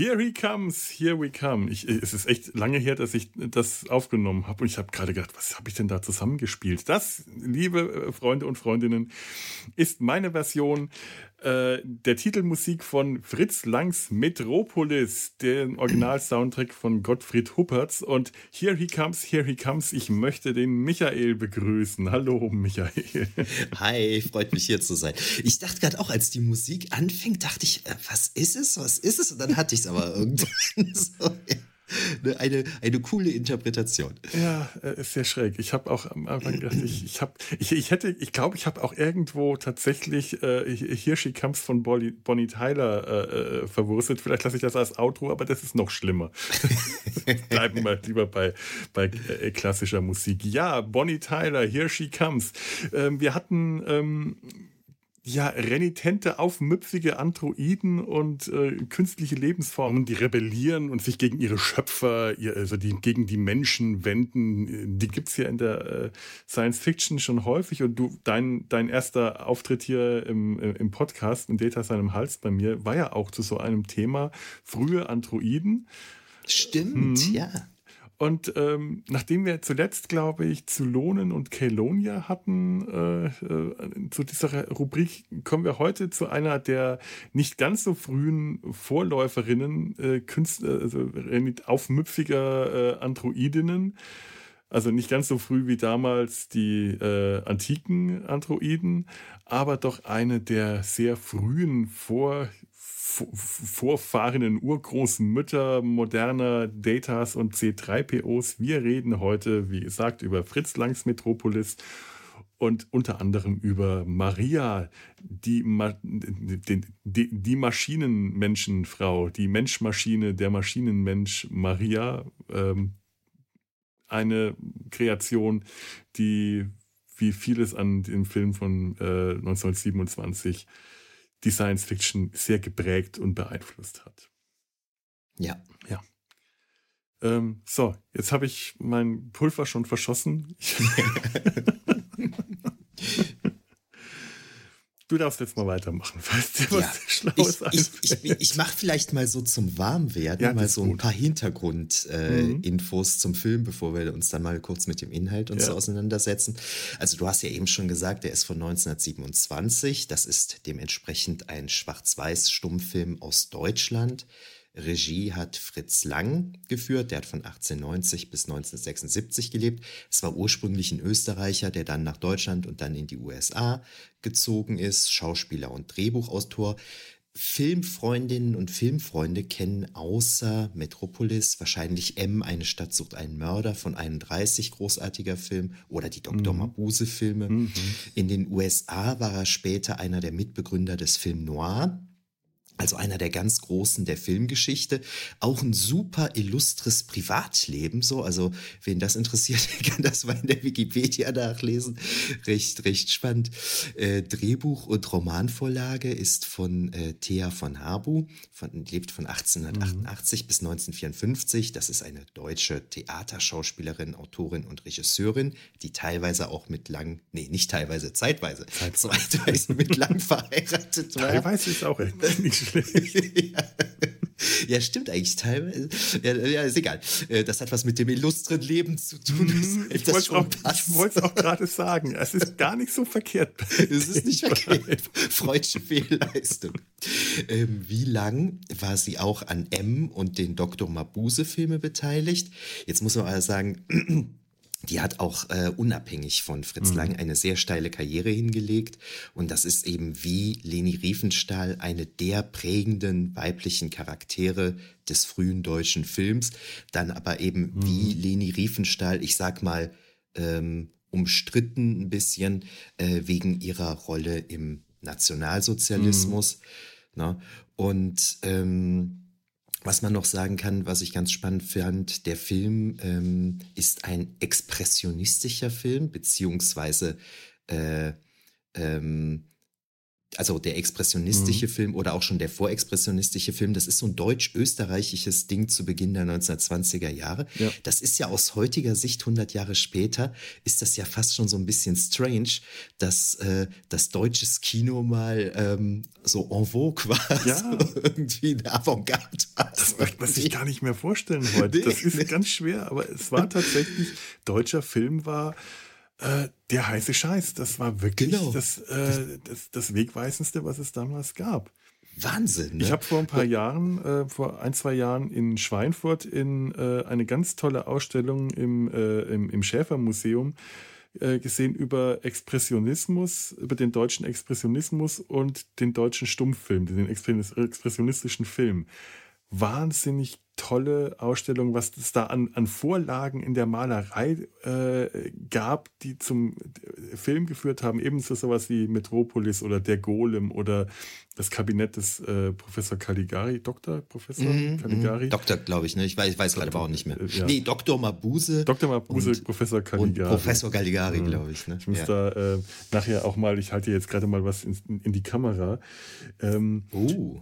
Here he comes, here we come. Ich, es ist echt lange her, dass ich das aufgenommen habe und ich habe gerade gedacht, was habe ich denn da zusammengespielt? Das, liebe äh, Freunde und Freundinnen, ist meine Version äh, der Titelmusik von Fritz Langs Metropolis, den Original-Soundtrack von Gottfried Huppertz. Und Here he comes, here he comes. Ich möchte den Michael begrüßen. Hallo, Michael. Hi, freut mich hier zu sein. Ich dachte gerade auch, als die Musik anfing, dachte ich, äh, was ist es, was ist es? Und dann hatte ich es aber irgendwann so. Ne, eine, eine coole Interpretation. Ja, äh, ist sehr schräg. Ich habe auch am Anfang gedacht, ich, ich, hab, ich, ich hätte, ich glaube, ich habe auch irgendwo tatsächlich äh, Hirschi Comes von Bonnie, Bonnie Tyler äh, äh, verwurstet. Vielleicht lasse ich das als Outro, aber das ist noch schlimmer. Bleiben wir lieber bei, bei äh, klassischer Musik. Ja, Bonnie Tyler, Here She Comes. Ähm, wir hatten ähm, ja, renitente, aufmüpfige Androiden und äh, künstliche Lebensformen, die rebellieren und sich gegen ihre Schöpfer, ihr, also die, gegen die Menschen wenden, die gibt es ja in der äh, Science Fiction schon häufig. Und du, dein, dein erster Auftritt hier im, im Podcast, in Data seinem Hals bei mir, war ja auch zu so einem Thema frühe Androiden. Stimmt, mhm. ja. Und ähm, nachdem wir zuletzt, glaube ich, zu Lohnen und Kelonia hatten, äh, äh, zu dieser Rubrik, kommen wir heute zu einer der nicht ganz so frühen Vorläuferinnen, äh, Künstler, also aufmüpfiger äh, Androidinnen. Also nicht ganz so früh wie damals die äh, antiken Androiden, aber doch eine der sehr frühen Vor vorfahrenden urgroßen Mütter moderner Datas und C3POs. Wir reden heute, wie gesagt, über Fritz Langs Metropolis und unter anderem über Maria, die, Ma die, die Maschinenmenschenfrau, die Menschmaschine, der Maschinenmensch Maria. Ähm, eine Kreation, die wie vieles an dem Film von äh, 1927 die Science Fiction sehr geprägt und beeinflusst hat. Ja. Ja. Ähm, so, jetzt habe ich mein Pulver schon verschossen. Du darfst jetzt mal weitermachen, falls dir was ja, Schlaues Ich, ich, ich, ich mache vielleicht mal so zum Warmwerden ja, mal so ein paar Hintergrundinfos äh, mhm. zum Film, bevor wir uns dann mal kurz mit dem Inhalt uns ja. so auseinandersetzen. Also du hast ja eben schon gesagt, der ist von 1927. Das ist dementsprechend ein Schwarz-Weiß-Stummfilm aus Deutschland. Regie hat Fritz Lang geführt, der hat von 1890 bis 1976 gelebt. Es war ursprünglich ein Österreicher, der dann nach Deutschland und dann in die USA gezogen ist, Schauspieler und Drehbuchautor. Filmfreundinnen und Filmfreunde kennen außer Metropolis wahrscheinlich M, eine Stadt sucht einen Mörder von 31, großartiger Film, oder die Dr. Mhm. Mabuse-Filme. Mhm. In den USA war er später einer der Mitbegründer des Film Noir also einer der ganz Großen der Filmgeschichte. Auch ein super illustres Privatleben, so. Also, wen das interessiert, kann das mal in der Wikipedia nachlesen. Recht, recht spannend. Äh, Drehbuch und Romanvorlage ist von äh, Thea von Habu, von, lebt von 1888 mhm. bis 1954. Das ist eine deutsche Theaterschauspielerin, Autorin und Regisseurin, die teilweise auch mit lang, nee, nicht teilweise, zeitweise, zeitweise mit lang verheiratet war. Teilweise ist auch nicht ja. stimmt eigentlich teilweise. Ja, ja, ist egal. Äh, das hat was mit dem illustren Leben zu tun. Mhm, ich wollte es auch gerade sagen. Es ist gar nicht so verkehrt. es ist nicht verkehrt. Freudsche Fehlleistung. Ähm, wie lang war sie auch an M und den Dr. Mabuse-Filme beteiligt? Jetzt muss man aber sagen, die hat auch äh, unabhängig von Fritz mhm. Lang eine sehr steile Karriere hingelegt. Und das ist eben wie Leni Riefenstahl eine der prägenden weiblichen Charaktere des frühen deutschen Films. Dann aber eben mhm. wie Leni Riefenstahl, ich sag mal, ähm, umstritten ein bisschen äh, wegen ihrer Rolle im Nationalsozialismus. Mhm. Ne? Und ähm, was man noch sagen kann, was ich ganz spannend fand, der Film ähm, ist ein expressionistischer Film, beziehungsweise äh, ähm, also der expressionistische mhm. Film oder auch schon der vorexpressionistische Film, das ist so ein deutsch-österreichisches Ding zu Beginn der 1920er Jahre. Ja. Das ist ja aus heutiger Sicht, 100 Jahre später, ist das ja fast schon so ein bisschen strange, dass äh, das deutsches Kino mal ähm, so en vogue war, ja. so irgendwie eine Avantgarde war. Das möchte man sich gar nicht mehr vorstellen heute. Nee, das ist ganz schwer, aber es war tatsächlich, deutscher Film war äh, der heiße Scheiß. Das war wirklich genau. das, äh, das, das Wegweisendste, was es damals gab. Wahnsinn. Ne? Ich habe vor ein paar Jahren, äh, vor ein, zwei Jahren in Schweinfurt in äh, eine ganz tolle Ausstellung im, äh, im, im Schäfermuseum äh, gesehen über Expressionismus, über den deutschen Expressionismus und den deutschen Stummfilm, den expressionistischen Film. Wahnsinnig tolle Ausstellung, was es da an, an Vorlagen in der Malerei äh, gab, die zum Film geführt haben. Ebenso sowas wie Metropolis oder Der Golem oder das Kabinett des äh, Professor Caligari, Dr. Professor mm, Caligari. Mm, Doktor, glaube ich, ne? Ich weiß, weiß gerade auch nicht mehr. Äh, ja. Nee, Dr. Mabuse. Dr. Mabuse, und, Professor Caligari. Professor Caligari, glaube ich. Ne? Ich muss ja. da äh, nachher auch mal, ich halte jetzt gerade mal was in, in die Kamera. Ähm, oh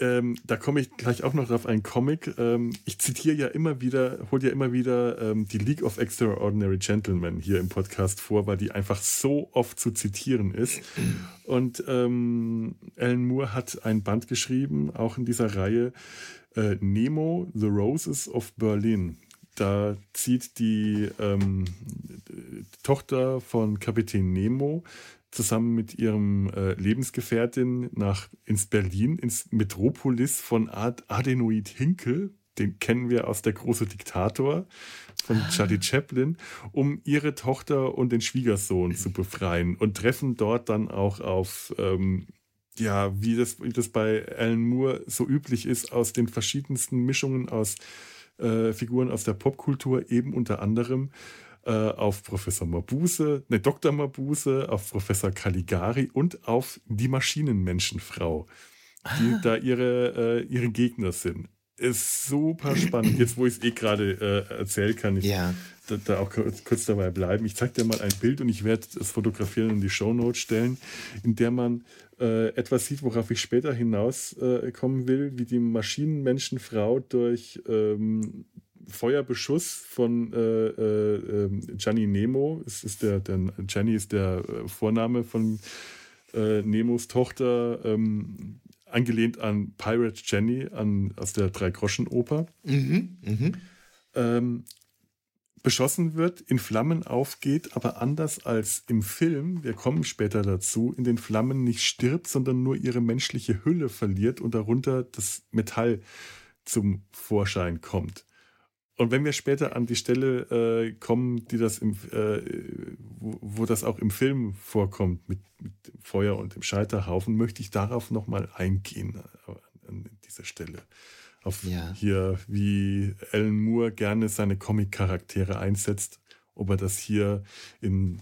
ähm, da komme ich gleich auch noch drauf, ein Comic. Ähm, ich zitiere ja immer wieder, hole ja immer wieder ähm, die League of Extraordinary Gentlemen hier im Podcast vor, weil die einfach so oft zu zitieren ist. Und ähm, Alan Moore hat ein Band geschrieben, auch in dieser Reihe, äh, Nemo, The Roses of Berlin. Da zieht die ähm, Tochter von Kapitän Nemo zusammen mit ihrem äh, Lebensgefährtin nach ins Berlin, ins Metropolis von Ad Adenoid Hinkel, den kennen wir aus Der große Diktator von ah. Charlie Chaplin, um ihre Tochter und den Schwiegersohn zu befreien und treffen dort dann auch auf, ähm, ja, wie das, wie das bei Alan Moore so üblich ist, aus den verschiedensten Mischungen aus äh, Figuren aus der Popkultur, eben unter anderem auf Professor Mabuse, ne, Dr. Mabuse, auf Professor Caligari und auf die Maschinenmenschenfrau, die ah. da ihre, äh, ihre Gegner sind. Ist super spannend. Jetzt, wo ich es eh gerade äh, erzählen kann, ich ja. da, da, auch kurz, dabei bleiben. Ich zeige dir mal ein Bild und ich werde es fotografieren und in die Shownotes stellen, in der man äh, etwas sieht, worauf ich später hinauskommen äh, will, wie die Maschinenmenschenfrau durch ähm, Feuerbeschuss von äh, äh, ähm, Gianni Nemo. Es ist der, der, Gianni ist der äh, Vorname von äh, Nemos Tochter, ähm, angelehnt an Pirate Jenny an, aus der Drei-Groschen-Oper. Mhm, mh. ähm, beschossen wird, in Flammen aufgeht, aber anders als im Film, wir kommen später dazu, in den Flammen nicht stirbt, sondern nur ihre menschliche Hülle verliert und darunter das Metall zum Vorschein kommt. Und wenn wir später an die Stelle äh, kommen, die das im, äh, wo, wo, das auch im Film vorkommt, mit, mit, dem Feuer und dem Scheiterhaufen, möchte ich darauf nochmal eingehen, äh, an dieser Stelle. Auf ja. hier, wie Alan Moore gerne seine Comic-Charaktere einsetzt, ob er das hier in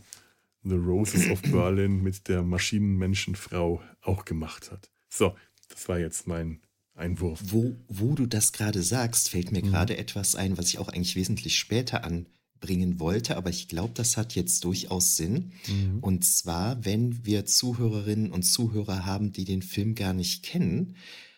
The Roses of Berlin mit der Maschinenmenschenfrau auch gemacht hat. So, das war jetzt mein Einwurf. Wo, wo du das gerade sagst, fällt mir mhm. gerade etwas ein, was ich auch eigentlich wesentlich später anbringen wollte, aber ich glaube, das hat jetzt durchaus Sinn. Mhm. Und zwar, wenn wir Zuhörerinnen und Zuhörer haben, die den Film gar nicht kennen,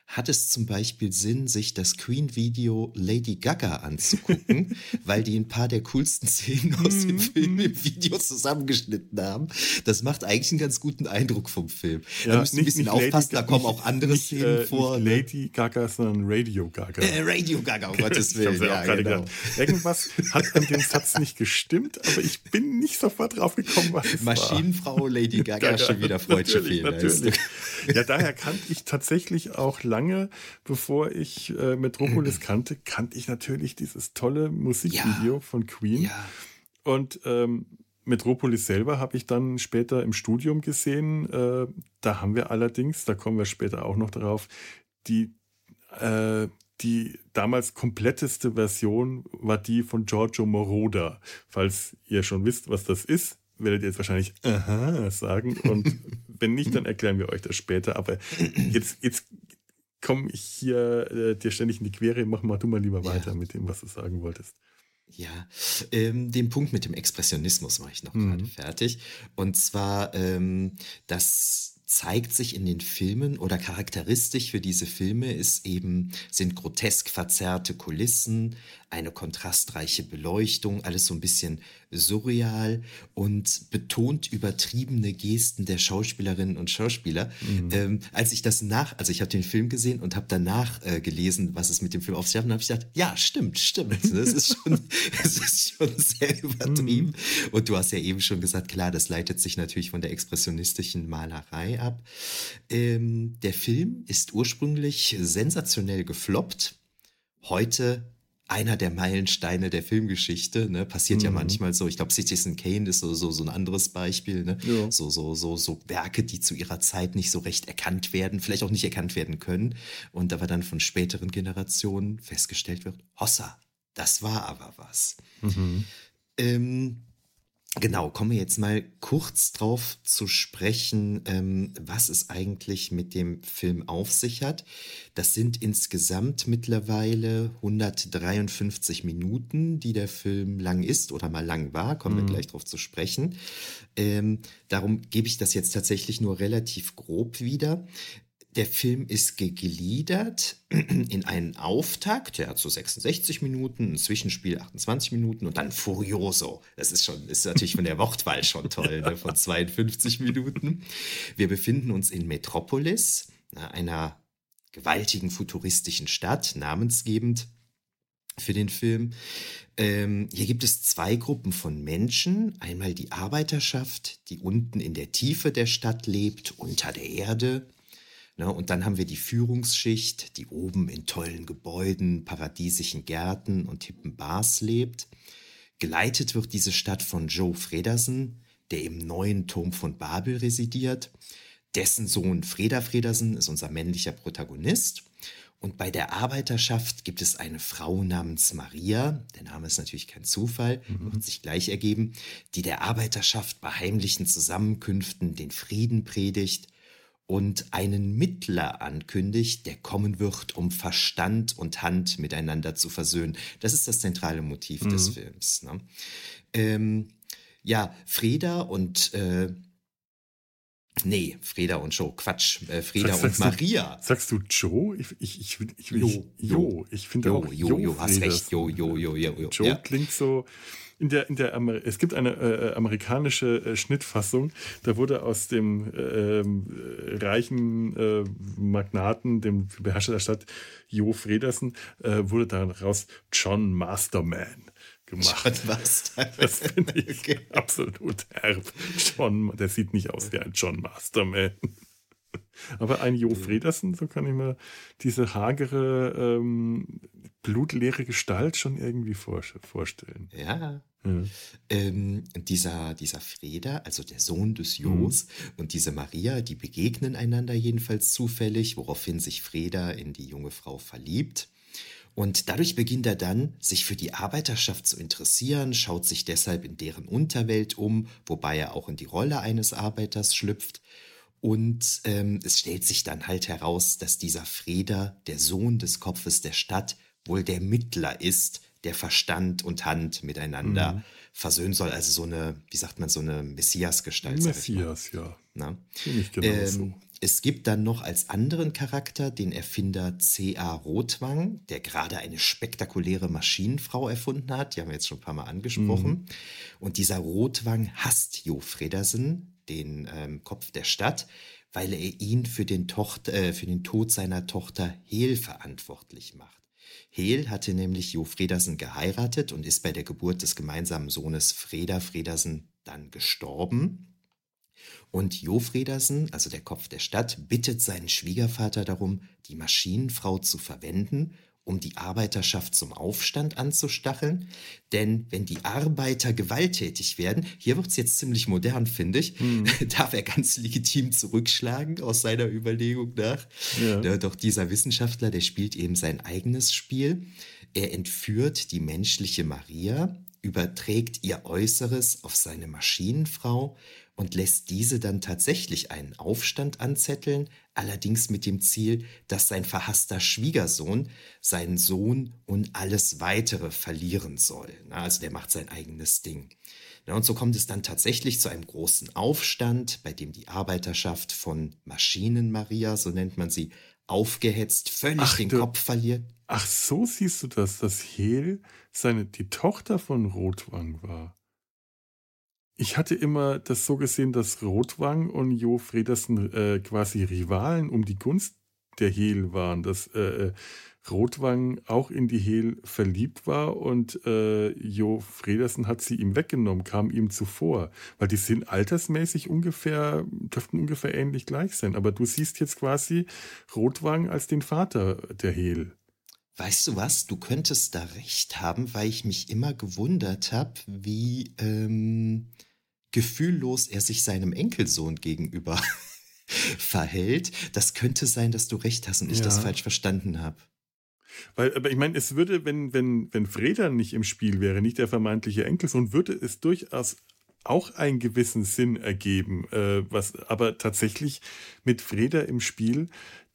hat es zum Beispiel Sinn, sich das Queen-Video Lady Gaga anzugucken, weil die ein paar der coolsten Szenen aus dem mhm. Film im Video zusammengeschnitten haben. Das macht eigentlich einen ganz guten Eindruck vom Film. Ja, da müsst ihr ein bisschen aufpassen, da kommen auch andere nicht, Szenen äh, vor. Ne? Lady Gaga, sondern Radio Gaga. Äh, Radio Gaga, um Gottes Willen. Ja, genau. Irgendwas hat an dem Satz nicht gestimmt, aber ich bin nicht sofort drauf gekommen, was es Maschinenfrau. Lady Gaga, Gaga schon wieder freudsche Fehler. Ja, daher kannte ich tatsächlich auch lange bevor ich äh, Metropolis kannte, kannte ich natürlich dieses tolle Musikvideo ja. von Queen. Ja. Und ähm, Metropolis selber habe ich dann später im Studium gesehen. Äh, da haben wir allerdings, da kommen wir später auch noch drauf, die, äh, die damals kompletteste Version war die von Giorgio Moroder. Falls ihr schon wisst, was das ist, werdet ihr jetzt wahrscheinlich aha sagen. Und wenn nicht, dann erklären wir euch das später. Aber jetzt, jetzt komme ich hier äh, dir ständig in die Quere. Mach mal du mal lieber weiter ja. mit dem, was du sagen wolltest. Ja, ähm, den Punkt mit dem Expressionismus mache ich noch mhm. gerade fertig. Und zwar, ähm, dass zeigt sich in den Filmen oder charakteristisch für diese Filme ist eben, sind grotesk verzerrte Kulissen, eine kontrastreiche Beleuchtung, alles so ein bisschen surreal und betont übertriebene Gesten der Schauspielerinnen und Schauspieler. Mhm. Ähm, als ich das nach, also ich habe den Film gesehen und habe danach äh, gelesen, was es mit dem Film auf sich hat, habe ich gedacht, ja, stimmt, stimmt. Das ist schon, das ist schon sehr übertrieben. Mhm. Und du hast ja eben schon gesagt, klar, das leitet sich natürlich von der expressionistischen Malerei ab. Ähm, der Film ist ursprünglich sensationell gefloppt. Heute einer der Meilensteine der Filmgeschichte. Ne? Passiert mhm. ja manchmal so. Ich glaube, Citizen Kane ist so, so, so ein anderes Beispiel. Ne? Ja. So, so, so, so Werke, die zu ihrer Zeit nicht so recht erkannt werden, vielleicht auch nicht erkannt werden können. Und aber dann von späteren Generationen festgestellt wird, Hossa, das war aber was. Mhm. Ähm, Genau, kommen wir jetzt mal kurz drauf zu sprechen, ähm, was es eigentlich mit dem Film auf sich hat. Das sind insgesamt mittlerweile 153 Minuten, die der Film lang ist oder mal lang war, kommen mhm. wir gleich drauf zu sprechen. Ähm, darum gebe ich das jetzt tatsächlich nur relativ grob wieder. Der Film ist gegliedert in einen Auftakt, der hat so 66 Minuten, ein Zwischenspiel 28 Minuten und dann Furioso. Das ist schon, ist natürlich von der Wortwahl schon toll, ne, von 52 Minuten. Wir befinden uns in Metropolis, einer gewaltigen futuristischen Stadt, namensgebend für den Film. Ähm, hier gibt es zwei Gruppen von Menschen. Einmal die Arbeiterschaft, die unten in der Tiefe der Stadt lebt, unter der Erde. Ne? Und dann haben wir die Führungsschicht, die oben in tollen Gebäuden, paradiesischen Gärten und hippen Bars lebt. Geleitet wird diese Stadt von Joe Fredersen, der im neuen Turm von Babel residiert. Dessen Sohn Freda Fredersen ist unser männlicher Protagonist. Und bei der Arbeiterschaft gibt es eine Frau namens Maria, der Name ist natürlich kein Zufall, mhm. wird sich gleich ergeben, die der Arbeiterschaft bei heimlichen Zusammenkünften den Frieden predigt und einen Mittler ankündigt, der kommen wird, um Verstand und Hand miteinander zu versöhnen. Das ist das zentrale Motiv mhm. des Films. Ne? Ähm, ja, Freda und äh, Nee, Freda und Joe, Quatsch. Äh, Freda Sag, und Maria. Du, sagst du Joe? Ich, ich, ich, ich, jo, Jo. Ich finde auch Jo, Jo, Jo, hast recht. Jo, Jo, Jo, Jo, Jo. Joe ja. klingt so, in der, in der Amer es gibt eine äh, amerikanische äh, Schnittfassung, da wurde aus dem äh, reichen äh, Magnaten, dem Beherrscher der Stadt, Jo Fredersen, äh, wurde daraus John Masterman gemacht. John Masterman. Das finde ich okay. absolut herb. John, der sieht nicht aus wie ein John Masterman. Aber ein Jo Fredersen, so kann ich mir diese hagere, ähm, blutleere Gestalt schon irgendwie vorstellen. Ja. Ja. Ähm, dieser, dieser Freda, also der Sohn des Jos mhm. und diese Maria, die begegnen einander jedenfalls zufällig, woraufhin sich Freda in die junge Frau verliebt. Und dadurch beginnt er dann, sich für die Arbeiterschaft zu interessieren, schaut sich deshalb in deren Unterwelt um, wobei er auch in die Rolle eines Arbeiters schlüpft und ähm, es stellt sich dann halt heraus, dass dieser Freda, der Sohn des Kopfes der Stadt, wohl der Mittler ist, der Verstand und Hand miteinander mhm. versöhnen soll. Also so eine, wie sagt man, so eine Messias-Gestalt. Messias, ja. Na? Ziemlich genau ähm, so. Es gibt dann noch als anderen Charakter den Erfinder C.A. Rotwang, der gerade eine spektakuläre Maschinenfrau erfunden hat. Die haben wir jetzt schon ein paar Mal angesprochen. Mhm. Und dieser Rotwang hasst Jo Fredersen, den ähm, Kopf der Stadt, weil er ihn für den, Tochter, äh, für den Tod seiner Tochter Hel verantwortlich macht. Hel hatte nämlich Jo Fredersen geheiratet und ist bei der Geburt des gemeinsamen Sohnes Freda Fredersen dann gestorben. Und Jo Fredersen, also der Kopf der Stadt, bittet seinen Schwiegervater darum, die Maschinenfrau zu verwenden, um die Arbeiterschaft zum Aufstand anzustacheln. Denn wenn die Arbeiter gewalttätig werden, hier wird es jetzt ziemlich modern, finde ich, hm. darf er ganz legitim zurückschlagen aus seiner Überlegung nach. Ja. Doch dieser Wissenschaftler, der spielt eben sein eigenes Spiel. Er entführt die menschliche Maria, überträgt ihr Äußeres auf seine Maschinenfrau und lässt diese dann tatsächlich einen Aufstand anzetteln, allerdings mit dem Ziel, dass sein verhasster Schwiegersohn seinen Sohn und alles weitere verlieren soll. Also der macht sein eigenes Ding. Und so kommt es dann tatsächlich zu einem großen Aufstand, bei dem die Arbeiterschaft von Maschinen-Maria, so nennt man sie, aufgehetzt, völlig Ach, den du, Kopf verliert. Ach, so siehst du das, dass Hel seine, die Tochter von Rotwang war. Ich hatte immer das so gesehen, dass Rotwang und Jo Fredersen äh, quasi Rivalen um die Gunst der Hel waren, dass äh, äh, Rotwang auch in die Hel verliebt war und äh, Jo Fredersen hat sie ihm weggenommen, kam ihm zuvor, weil die sind altersmäßig ungefähr, dürften ungefähr ähnlich gleich sein. Aber du siehst jetzt quasi Rotwang als den Vater der Hel. Weißt du was? Du könntest da recht haben, weil ich mich immer gewundert habe, wie ähm, gefühllos er sich seinem Enkelsohn gegenüber verhält. Das könnte sein, dass du recht hast und ich das falsch verstanden habe. Weil, aber ich meine, es würde, wenn, wenn, wenn Freda nicht im Spiel wäre, nicht der vermeintliche Enkelsohn, würde es durchaus auch einen gewissen Sinn ergeben. Äh, was aber tatsächlich mit Freda im Spiel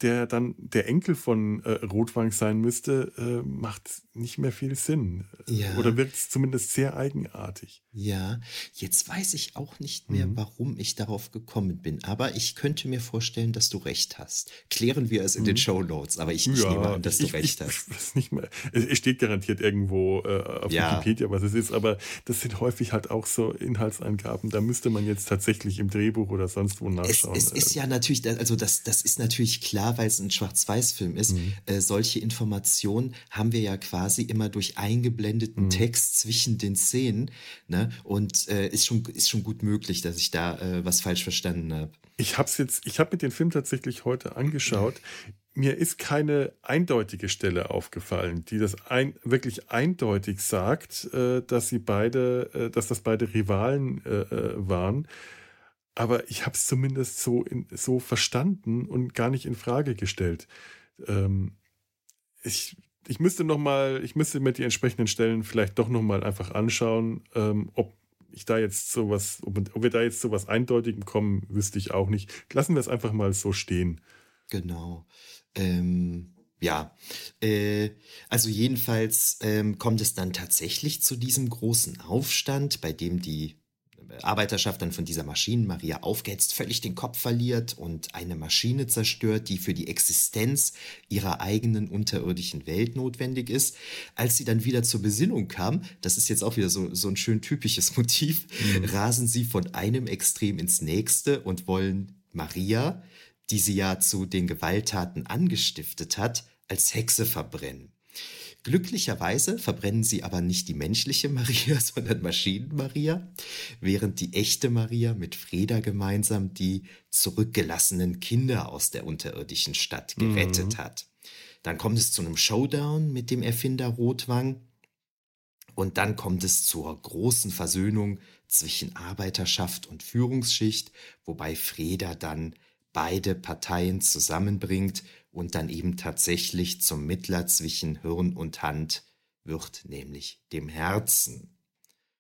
der dann der Enkel von äh, Rotwang sein müsste, äh, macht nicht mehr viel Sinn. Ja. Oder wirkt es zumindest sehr eigenartig. Ja, jetzt weiß ich auch nicht mehr, mhm. warum ich darauf gekommen bin. Aber ich könnte mir vorstellen, dass du recht hast. Klären wir es in mhm. den Show Notes. Aber ich, ich ja, nehme an, dass ich, du recht ich, hast. Ich, nicht mehr. Es steht garantiert irgendwo äh, auf ja. Wikipedia, was es ist. Aber das sind häufig halt auch so Inhaltsangaben. Da müsste man jetzt tatsächlich im Drehbuch oder sonst wo nachschauen. Es, es ist ja natürlich, also das, das ist natürlich klar, weil es ein Schwarz-Weiß-Film ist, mhm. äh, solche Informationen haben wir ja quasi immer durch eingeblendeten mhm. Text zwischen den Szenen. Ne? Und äh, ist, schon, ist schon gut möglich, dass ich da äh, was falsch verstanden habe. Ich habe jetzt, ich habe mir den Film tatsächlich heute angeschaut. Mir ist keine eindeutige Stelle aufgefallen, die das ein, wirklich eindeutig sagt, äh, dass sie beide, äh, dass das beide Rivalen äh, waren aber ich habe es zumindest so, in, so verstanden und gar nicht in Frage gestellt. Ähm, ich, ich müsste noch mal, ich müsste mir die entsprechenden Stellen vielleicht doch noch mal einfach anschauen, ähm, ob ich da jetzt sowas, ob, ob wir da jetzt sowas Eindeutigem kommen, wüsste ich auch nicht. Lassen wir es einfach mal so stehen. Genau. Ähm, ja, äh, also jedenfalls ähm, kommt es dann tatsächlich zu diesem großen Aufstand, bei dem die Arbeiterschaft dann von dieser Maschinen-Maria aufgehetzt, völlig den Kopf verliert und eine Maschine zerstört, die für die Existenz ihrer eigenen unterirdischen Welt notwendig ist. Als sie dann wieder zur Besinnung kam, das ist jetzt auch wieder so, so ein schön typisches Motiv, mhm. rasen sie von einem Extrem ins nächste und wollen Maria, die sie ja zu den Gewalttaten angestiftet hat, als Hexe verbrennen. Glücklicherweise verbrennen sie aber nicht die menschliche Maria, sondern Maschinen-Maria, während die echte Maria mit Freda gemeinsam die zurückgelassenen Kinder aus der unterirdischen Stadt gerettet mhm. hat. Dann kommt es zu einem Showdown mit dem Erfinder Rotwang. Und dann kommt es zur großen Versöhnung zwischen Arbeiterschaft und Führungsschicht, wobei Freda dann beide Parteien zusammenbringt und dann eben tatsächlich zum Mittler zwischen Hirn und Hand wird, nämlich dem Herzen.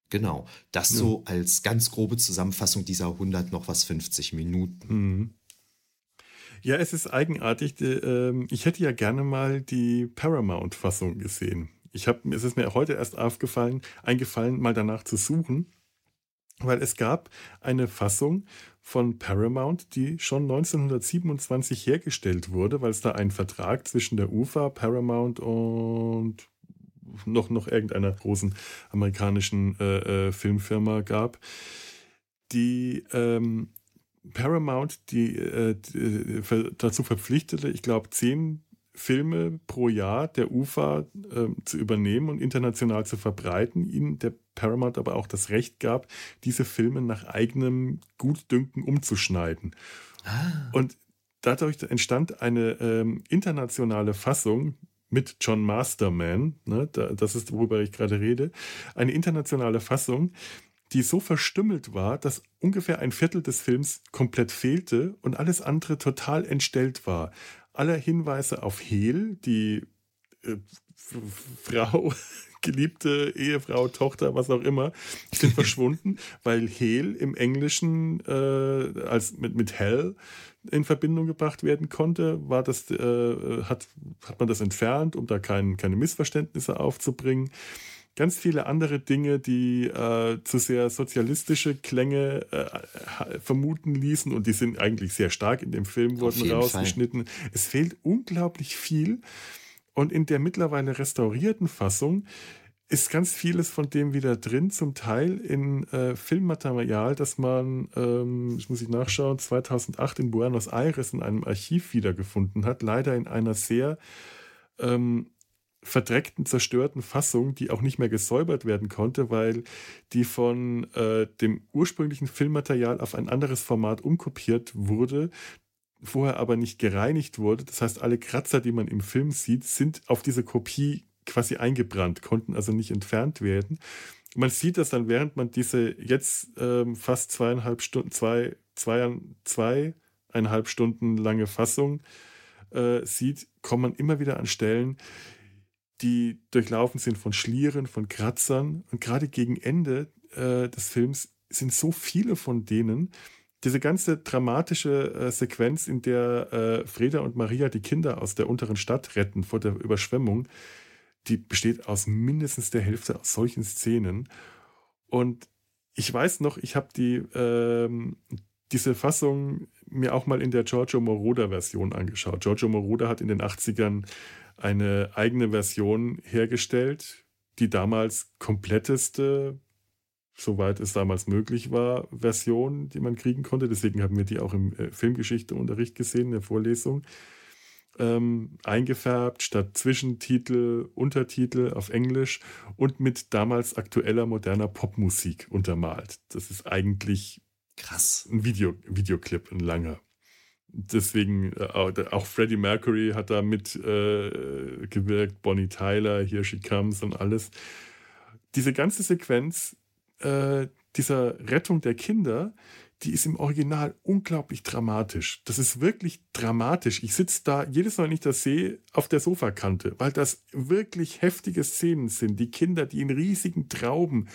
Genau, das ja. so als ganz grobe Zusammenfassung dieser 100 noch was 50 Minuten. Mhm. Ja, es ist eigenartig. Ähm, ich hätte ja gerne mal die Paramount-Fassung gesehen. Ich hab, es ist mir heute erst aufgefallen, eingefallen, mal danach zu suchen, weil es gab eine Fassung von Paramount, die schon 1927 hergestellt wurde, weil es da einen Vertrag zwischen der UFA, Paramount und noch, noch irgendeiner großen amerikanischen äh, äh, Filmfirma gab, die ähm, Paramount die, äh, die, dazu verpflichtete, ich glaube, zehn Filme pro Jahr der UFA äh, zu übernehmen und international zu verbreiten, ihnen der Paramount aber auch das Recht gab, diese Filme nach eigenem Gutdünken umzuschneiden. Ah. Und dadurch entstand eine ähm, internationale Fassung mit John Masterman, ne, das ist, worüber ich gerade rede, eine internationale Fassung, die so verstümmelt war, dass ungefähr ein Viertel des Films komplett fehlte und alles andere total entstellt war aller Hinweise auf Hehl, die äh, Frau, geliebte Ehefrau, Tochter, was auch immer, sind verschwunden, weil Hehl im Englischen äh, als mit, mit Hell in Verbindung gebracht werden konnte, war das, äh, hat, hat man das entfernt, um da kein, keine Missverständnisse aufzubringen. Ganz viele andere Dinge, die äh, zu sehr sozialistische Klänge äh, vermuten ließen und die sind eigentlich sehr stark in dem Film, wurden rausgeschnitten. Fall. Es fehlt unglaublich viel und in der mittlerweile restaurierten Fassung ist ganz vieles von dem wieder drin, zum Teil in äh, Filmmaterial, das man, ähm, ich muss ich nachschauen, 2008 in Buenos Aires in einem Archiv wiedergefunden hat, leider in einer sehr ähm, verdreckten, zerstörten Fassung, die auch nicht mehr gesäubert werden konnte, weil die von äh, dem ursprünglichen Filmmaterial auf ein anderes Format umkopiert wurde, vorher aber nicht gereinigt wurde. Das heißt, alle Kratzer, die man im Film sieht, sind auf diese Kopie quasi eingebrannt, konnten also nicht entfernt werden. Man sieht das dann, während man diese jetzt ähm, fast zweieinhalb Stunden, zwei, zwei, zweieinhalb Stunden lange Fassung äh, sieht, kommt man immer wieder an Stellen, die durchlaufen sind von Schlieren, von Kratzern. Und gerade gegen Ende äh, des Films sind so viele von denen. Diese ganze dramatische äh, Sequenz, in der äh, Freda und Maria die Kinder aus der unteren Stadt retten vor der Überschwemmung, die besteht aus mindestens der Hälfte aus solchen Szenen. Und ich weiß noch, ich habe die ähm, diese Fassung mir auch mal in der Giorgio Moroder-Version angeschaut. Giorgio Moroder hat in den 80ern eine eigene Version hergestellt, die damals kompletteste, soweit es damals möglich war, Version, die man kriegen konnte. Deswegen haben wir die auch im äh, Filmgeschichteunterricht gesehen, in der Vorlesung ähm, eingefärbt, statt Zwischentitel, Untertitel auf Englisch und mit damals aktueller moderner Popmusik untermalt. Das ist eigentlich krass. Ein Video, Videoclip, ein langer. Deswegen äh, auch Freddie Mercury hat da mitgewirkt, äh, Bonnie Tyler, Here She Comes und alles. Diese ganze Sequenz äh, dieser Rettung der Kinder die ist im Original unglaublich dramatisch. Das ist wirklich dramatisch. Ich sitze da jedes Mal, wenn ich das sehe, auf der Sofakante, weil das wirklich heftige Szenen sind. Die Kinder, die in riesigen Trauben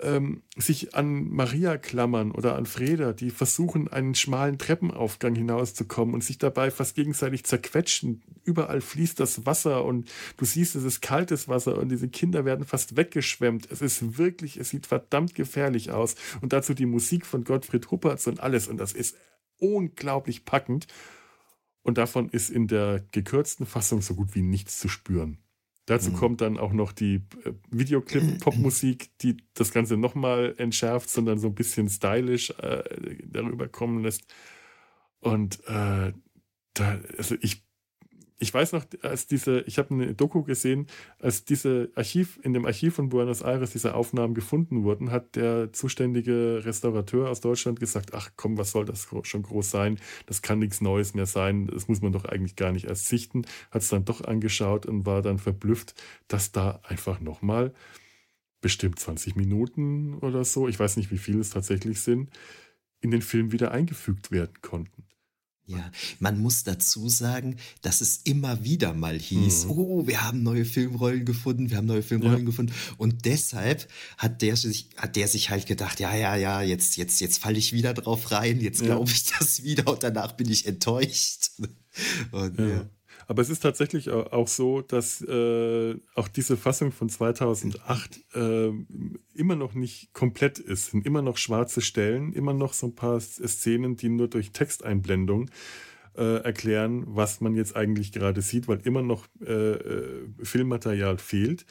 ähm, sich an Maria klammern oder an Freda, die versuchen, einen schmalen Treppenaufgang hinauszukommen und sich dabei fast gegenseitig zerquetschen. Überall fließt das Wasser und du siehst, es ist kaltes Wasser und diese Kinder werden fast weggeschwemmt. Es ist wirklich, es sieht verdammt gefährlich aus. Und dazu die Musik von Gottfried Huppertz und alles. Und das ist unglaublich packend. Und davon ist in der gekürzten Fassung so gut wie nichts zu spüren. Dazu mhm. kommt dann auch noch die äh, Videoclip-Popmusik, die das Ganze nochmal entschärft, sondern so ein bisschen stylisch äh, darüber kommen lässt. Und äh, da, also ich ich weiß noch, als diese, ich habe eine Doku gesehen, als diese Archiv, in dem Archiv von Buenos Aires diese Aufnahmen gefunden wurden, hat der zuständige Restaurateur aus Deutschland gesagt, ach komm, was soll das schon groß sein? Das kann nichts Neues mehr sein, das muss man doch eigentlich gar nicht erst sichten. Hat es dann doch angeschaut und war dann verblüfft, dass da einfach nochmal bestimmt 20 Minuten oder so, ich weiß nicht, wie viel es tatsächlich sind, in den Film wieder eingefügt werden konnten. Ja, man muss dazu sagen, dass es immer wieder mal hieß, mhm. oh, wir haben neue Filmrollen gefunden, wir haben neue Filmrollen ja. gefunden. Und deshalb hat der sich, hat der sich halt gedacht, ja, ja, ja, jetzt, jetzt, jetzt falle ich wieder drauf rein, jetzt glaube ich das wieder und danach bin ich enttäuscht. Und, ja. Aber es ist tatsächlich auch so, dass äh, auch diese Fassung von 2008 äh, immer noch nicht komplett ist. Sind immer noch schwarze Stellen, immer noch so ein paar Szenen, die nur durch Texteinblendung äh, erklären, was man jetzt eigentlich gerade sieht, weil immer noch äh, äh, Filmmaterial fehlt.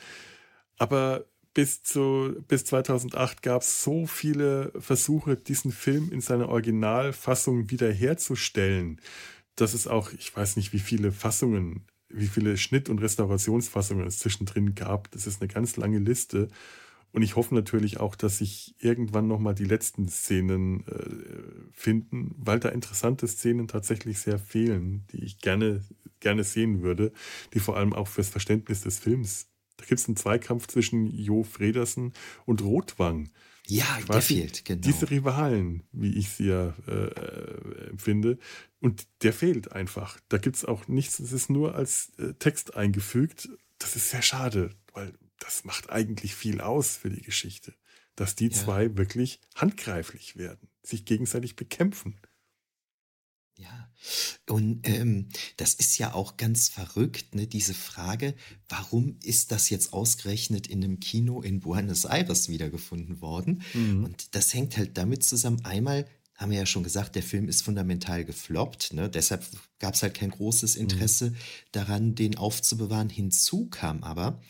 Aber bis, zu, bis 2008 gab es so viele Versuche, diesen Film in seiner Originalfassung wiederherzustellen dass es auch, ich weiß nicht, wie viele Fassungen, wie viele Schnitt- und Restaurationsfassungen es zwischendrin gab. Das ist eine ganz lange Liste. Und ich hoffe natürlich auch, dass sich irgendwann nochmal die letzten Szenen äh, finden, weil da interessante Szenen tatsächlich sehr fehlen, die ich gerne, gerne sehen würde, die vor allem auch fürs Verständnis des Films. Da gibt es einen Zweikampf zwischen Jo Fredersen und Rotwang. Ja, der fehlt, genau. Diese Rivalen, wie ich sie ja äh, äh, empfinde. Und der fehlt einfach. Da gibt es auch nichts, es ist nur als äh, Text eingefügt. Das ist sehr schade, weil das macht eigentlich viel aus für die Geschichte. Dass die ja. zwei wirklich handgreiflich werden, sich gegenseitig bekämpfen. Ja, und ähm, das ist ja auch ganz verrückt, ne, diese Frage, warum ist das jetzt ausgerechnet in einem Kino in Buenos Aires wiedergefunden worden? Mhm. Und das hängt halt damit zusammen, einmal haben wir ja schon gesagt, der Film ist fundamental gefloppt. Ne? Deshalb gab es halt kein großes mhm. Interesse mhm. daran, den aufzubewahren. Hinzu kam aber,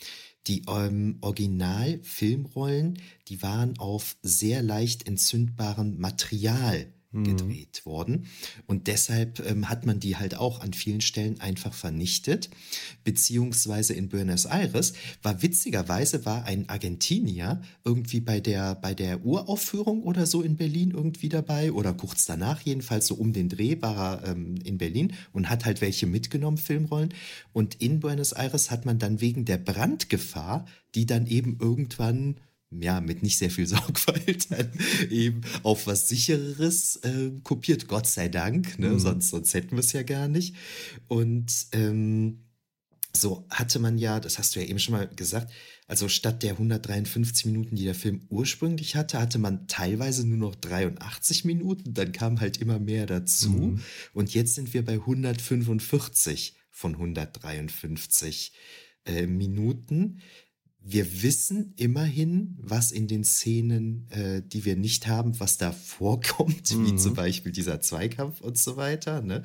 die ähm, Original-Filmrollen, die waren auf sehr leicht entzündbarem Material Mhm. gedreht worden. Und deshalb ähm, hat man die halt auch an vielen Stellen einfach vernichtet. Beziehungsweise in Buenos Aires war witzigerweise war ein Argentinier irgendwie bei der, bei der Uraufführung oder so in Berlin irgendwie dabei oder kurz danach jedenfalls so um den Dreh war er ähm, in Berlin und hat halt welche mitgenommen, Filmrollen. Und in Buenos Aires hat man dann wegen der Brandgefahr, die dann eben irgendwann ja, mit nicht sehr viel Sorgfalt dann eben auf was sichereres äh, kopiert, Gott sei Dank, ne? Mhm. sonst, sonst hätten wir es ja gar nicht. Und ähm, so hatte man ja, das hast du ja eben schon mal gesagt, also statt der 153 Minuten, die der Film ursprünglich hatte, hatte man teilweise nur noch 83 Minuten, dann kam halt immer mehr dazu mhm. und jetzt sind wir bei 145 von 153 äh, Minuten wir wissen immerhin, was in den Szenen, äh, die wir nicht haben, was da vorkommt, mhm. wie zum Beispiel dieser Zweikampf und so weiter. Ne?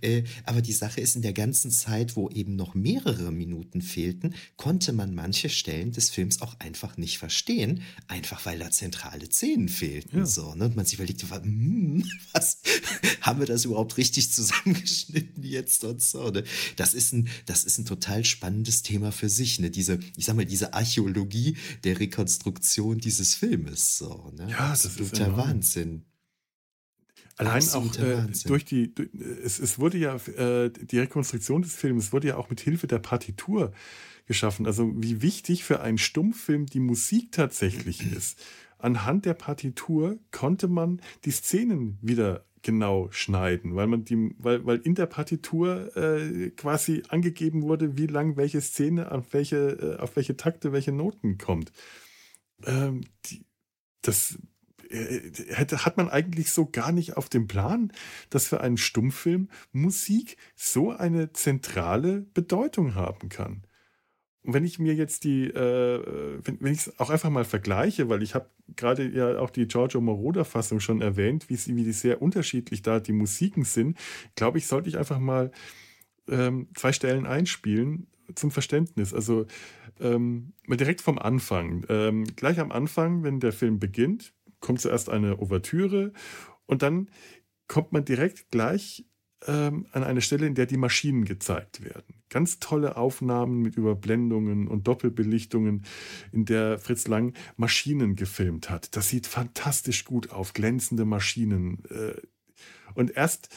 Äh, aber die Sache ist, in der ganzen Zeit, wo eben noch mehrere Minuten fehlten, konnte man manche Stellen des Films auch einfach nicht verstehen, einfach weil da zentrale Szenen fehlten. Ja. So, ne? Und man sich überlegte, hm, was haben wir das überhaupt richtig zusammengeschnitten jetzt und so. Ne? Das ist ein, das ist ein total spannendes Thema für sich. Ne? Diese, ich sag mal, diese Archäologie der Rekonstruktion dieses Filmes. So, ne? Ja, das ist der Wahnsinn. Allein auch äh, durch die, durch, es, es wurde ja, äh, die Rekonstruktion des Films wurde ja auch mit Hilfe der Partitur geschaffen. Also wie wichtig für einen Stummfilm die Musik tatsächlich ist. Anhand der Partitur konnte man die Szenen wieder genau schneiden, weil man die, weil, weil in der Partitur äh, quasi angegeben wurde, wie lang welche Szene auf welche, äh, auf welche Takte, welche Noten kommt. Ähm, die, das äh, hätte, hat man eigentlich so gar nicht auf dem Plan, dass für einen Stummfilm Musik so eine zentrale Bedeutung haben kann. Und wenn ich mir jetzt die, äh, wenn, wenn ich es auch einfach mal vergleiche, weil ich habe gerade ja auch die Giorgio Moroder-Fassung schon erwähnt, wie, sie, wie die sehr unterschiedlich da die Musiken sind, glaube ich, sollte ich einfach mal ähm, zwei Stellen einspielen zum Verständnis. Also ähm, direkt vom Anfang. Ähm, gleich am Anfang, wenn der Film beginnt, kommt zuerst eine Ouvertüre und dann kommt man direkt gleich ähm, an eine Stelle, in der die Maschinen gezeigt werden. Ganz tolle Aufnahmen mit Überblendungen und Doppelbelichtungen, in der Fritz Lang Maschinen gefilmt hat. Das sieht fantastisch gut auf, glänzende Maschinen. Äh, und erst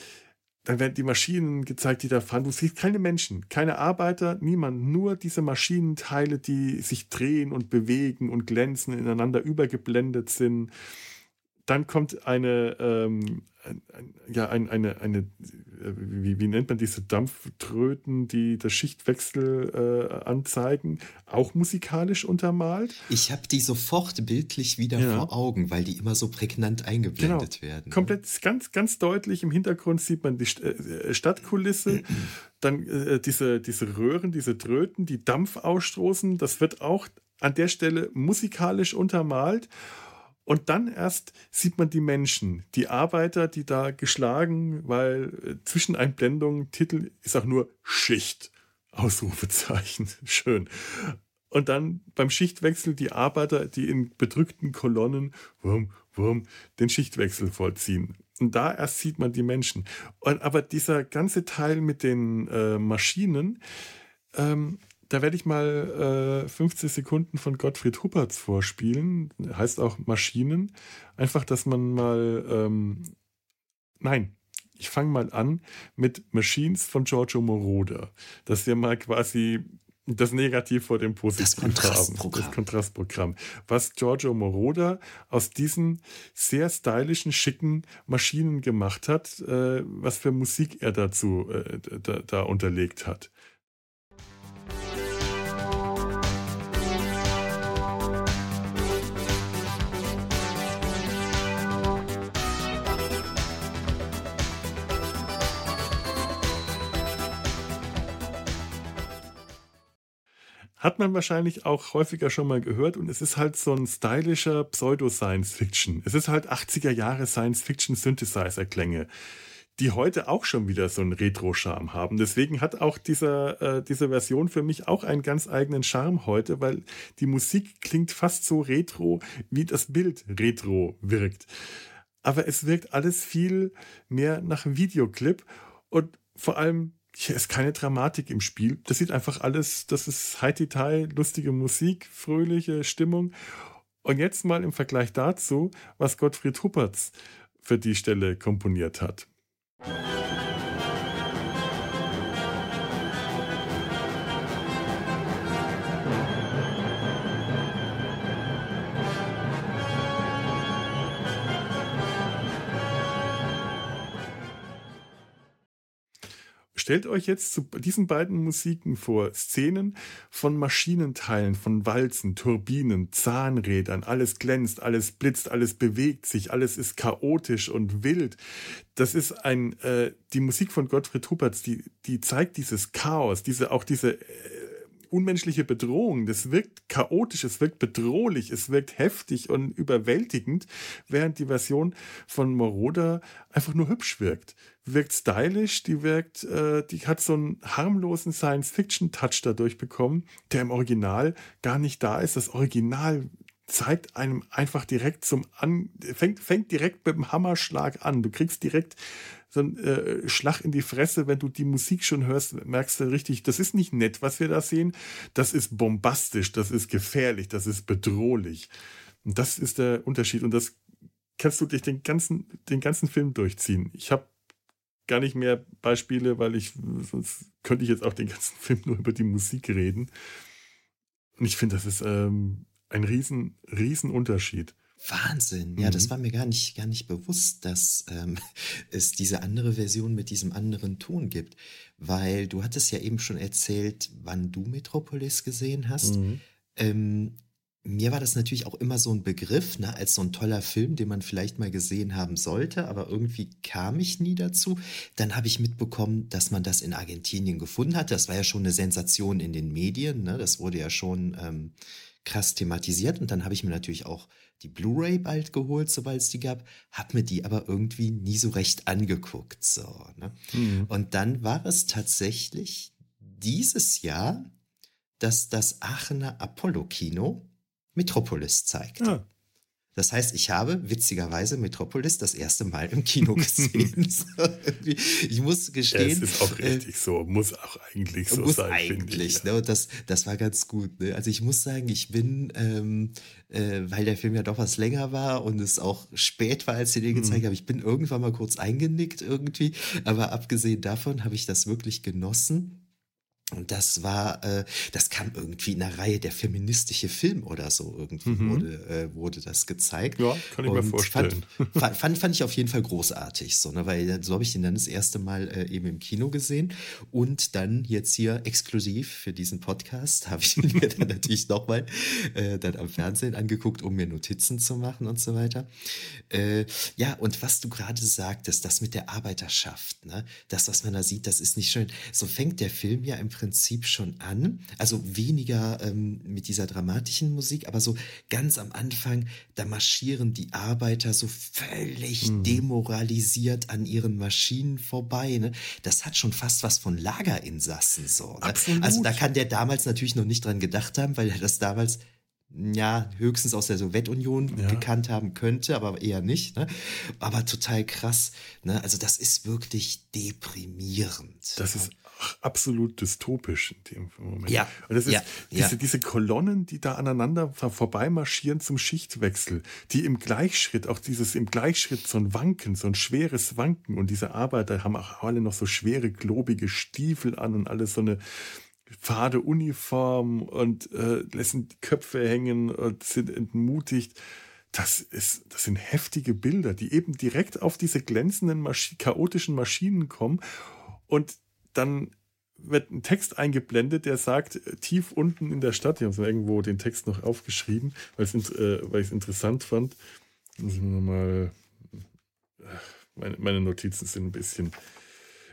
dann werden die Maschinen gezeigt, die da fahren. Du siehst keine Menschen, keine Arbeiter, niemand, nur diese Maschinenteile, die sich drehen und bewegen und glänzen, ineinander übergeblendet sind. Dann kommt eine, ähm, ein, ja, ein, eine, eine wie, wie, nennt man diese Dampftröten, die das Schichtwechsel äh, anzeigen, auch musikalisch untermalt. Ich habe die sofort bildlich wieder ja. vor Augen, weil die immer so prägnant eingeblendet genau. werden. Ne? Komplett, ganz, ganz deutlich im Hintergrund sieht man die äh, Stadtkulisse, dann äh, diese, diese Röhren, diese Tröten, die Dampf ausstoßen. Das wird auch an der Stelle musikalisch untermalt. Und dann erst sieht man die Menschen, die Arbeiter, die da geschlagen, weil äh, zwischen Einblendungen, Titel ist auch nur Schicht. Ausrufezeichen. Schön. Und dann beim Schichtwechsel die Arbeiter, die in bedrückten Kolonnen wurm, wurm, den Schichtwechsel vollziehen. Und da erst sieht man die Menschen. Und, aber dieser ganze Teil mit den äh, Maschinen, ähm, da werde ich mal äh, 50 Sekunden von Gottfried Huppertz vorspielen. Heißt auch Maschinen. Einfach, dass man mal. Ähm, nein, ich fange mal an mit Machines von Giorgio Moroder. Dass wir mal quasi das Negativ vor dem Positiv das Kontrastprogramm. Das Kontrastprogramm. Was Giorgio Moroder aus diesen sehr stylischen, schicken Maschinen gemacht hat, äh, was für Musik er dazu äh, da, da unterlegt hat. Hat man wahrscheinlich auch häufiger schon mal gehört und es ist halt so ein stylischer Pseudo-Science-Fiction. Es ist halt 80er Jahre Science-Fiction-Synthesizer-Klänge, die heute auch schon wieder so einen Retro-Charme haben. Deswegen hat auch dieser, äh, diese Version für mich auch einen ganz eigenen Charme heute, weil die Musik klingt fast so retro, wie das Bild retro wirkt. Aber es wirkt alles viel mehr nach Videoclip und vor allem hier ist keine Dramatik im Spiel. Das sieht einfach alles, das ist High Detail, lustige Musik, fröhliche Stimmung. Und jetzt mal im Vergleich dazu, was Gottfried Huppertz für die Stelle komponiert hat. Stellt euch jetzt zu diesen beiden Musiken vor, Szenen von Maschinenteilen, von Walzen, Turbinen, Zahnrädern, alles glänzt, alles blitzt, alles bewegt sich, alles ist chaotisch und wild. Das ist ein, äh, die Musik von Gottfried Huppertz, die, die zeigt dieses Chaos, diese, auch diese äh, unmenschliche Bedrohung. Das wirkt chaotisch, es wirkt bedrohlich, es wirkt heftig und überwältigend, während die Version von Moroder einfach nur hübsch wirkt wirkt stylisch, die wirkt, äh, die hat so einen harmlosen Science-Fiction-Touch dadurch bekommen, der im Original gar nicht da ist. Das Original zeigt einem einfach direkt zum an, fängt, fängt direkt mit dem Hammerschlag an. Du kriegst direkt so einen äh, Schlag in die Fresse, wenn du die Musik schon hörst, merkst du richtig, das ist nicht nett, was wir da sehen. Das ist bombastisch, das ist gefährlich, das ist bedrohlich. Und das ist der Unterschied. Und das kannst du dich den ganzen, den ganzen Film durchziehen. Ich habe gar nicht mehr Beispiele, weil ich, sonst könnte ich jetzt auch den ganzen Film nur über die Musik reden. Und ich finde, das ist ähm, ein riesen, riesen Unterschied. Wahnsinn. Ja, mhm. das war mir gar nicht, gar nicht bewusst, dass ähm, es diese andere Version mit diesem anderen Ton gibt. Weil du hattest ja eben schon erzählt, wann du Metropolis gesehen hast. Mhm. Ähm, mir war das natürlich auch immer so ein Begriff, ne, als so ein toller Film, den man vielleicht mal gesehen haben sollte, aber irgendwie kam ich nie dazu. Dann habe ich mitbekommen, dass man das in Argentinien gefunden hat. Das war ja schon eine Sensation in den Medien, ne? Das wurde ja schon ähm, krass thematisiert. Und dann habe ich mir natürlich auch die Blu-ray bald geholt, sobald es die gab, habe mir die aber irgendwie nie so recht angeguckt. So, ne? Mhm. Und dann war es tatsächlich dieses Jahr, dass das Aachener Apollo-Kino Metropolis zeigt. Ja. Das heißt, ich habe witzigerweise Metropolis das erste Mal im Kino gesehen. ich muss gestehen. Es ist auch äh, richtig äh, so, muss auch eigentlich so muss sein. Eigentlich, ich, ja. ne? das, das war ganz gut. Ne? Also ich muss sagen, ich bin, ähm, äh, weil der Film ja doch was länger war und es auch spät war, als sie den gezeigt mhm. habe, ich bin irgendwann mal kurz eingenickt irgendwie. Aber abgesehen davon habe ich das wirklich genossen. Und das war, äh, das kam irgendwie in der Reihe der feministische Film oder so. Irgendwie mhm. wurde, äh, wurde das gezeigt. Ja, kann ich und mir vorstellen. Fand, fand, fand, ich auf jeden Fall großartig, so, ne? weil so habe ich ihn dann das erste Mal äh, eben im Kino gesehen. Und dann jetzt hier exklusiv für diesen Podcast habe ich ihn mir dann natürlich nochmal äh, dann am Fernsehen angeguckt, um mir Notizen zu machen und so weiter. Äh, ja, und was du gerade sagtest, das mit der Arbeiterschaft, ne? das, was man da sieht, das ist nicht schön. So fängt der Film ja im Prinzip schon an. Also weniger ähm, mit dieser dramatischen Musik, aber so ganz am Anfang, da marschieren die Arbeiter so völlig mhm. demoralisiert an ihren Maschinen vorbei. Ne? Das hat schon fast was von Lagerinsassen so. Ne? Also da kann der damals natürlich noch nicht dran gedacht haben, weil er das damals ja, höchstens aus der Sowjetunion ja. gekannt haben könnte, aber eher nicht. Ne? Aber total krass. Ne? Also das ist wirklich deprimierend. Das ja. ist absolut dystopisch in dem Moment. Ja. Und das ist ja. Diese, ja. diese Kolonnen, die da aneinander vorbeimarschieren zum Schichtwechsel, die im Gleichschritt, auch dieses im Gleichschritt so ein Wanken, so ein schweres Wanken und diese Arbeiter haben auch alle noch so schwere, globige Stiefel an und alles so eine fade Uniform und äh, lassen die Köpfe hängen und sind entmutigt. Das, ist, das sind heftige Bilder, die eben direkt auf diese glänzenden, Maschi chaotischen Maschinen kommen. Und dann wird ein Text eingeblendet, der sagt, tief unten in der Stadt, ich habe irgendwo den Text noch aufgeschrieben, weil ich es äh, interessant fand. Muss ich mal, meine, meine Notizen sind ein bisschen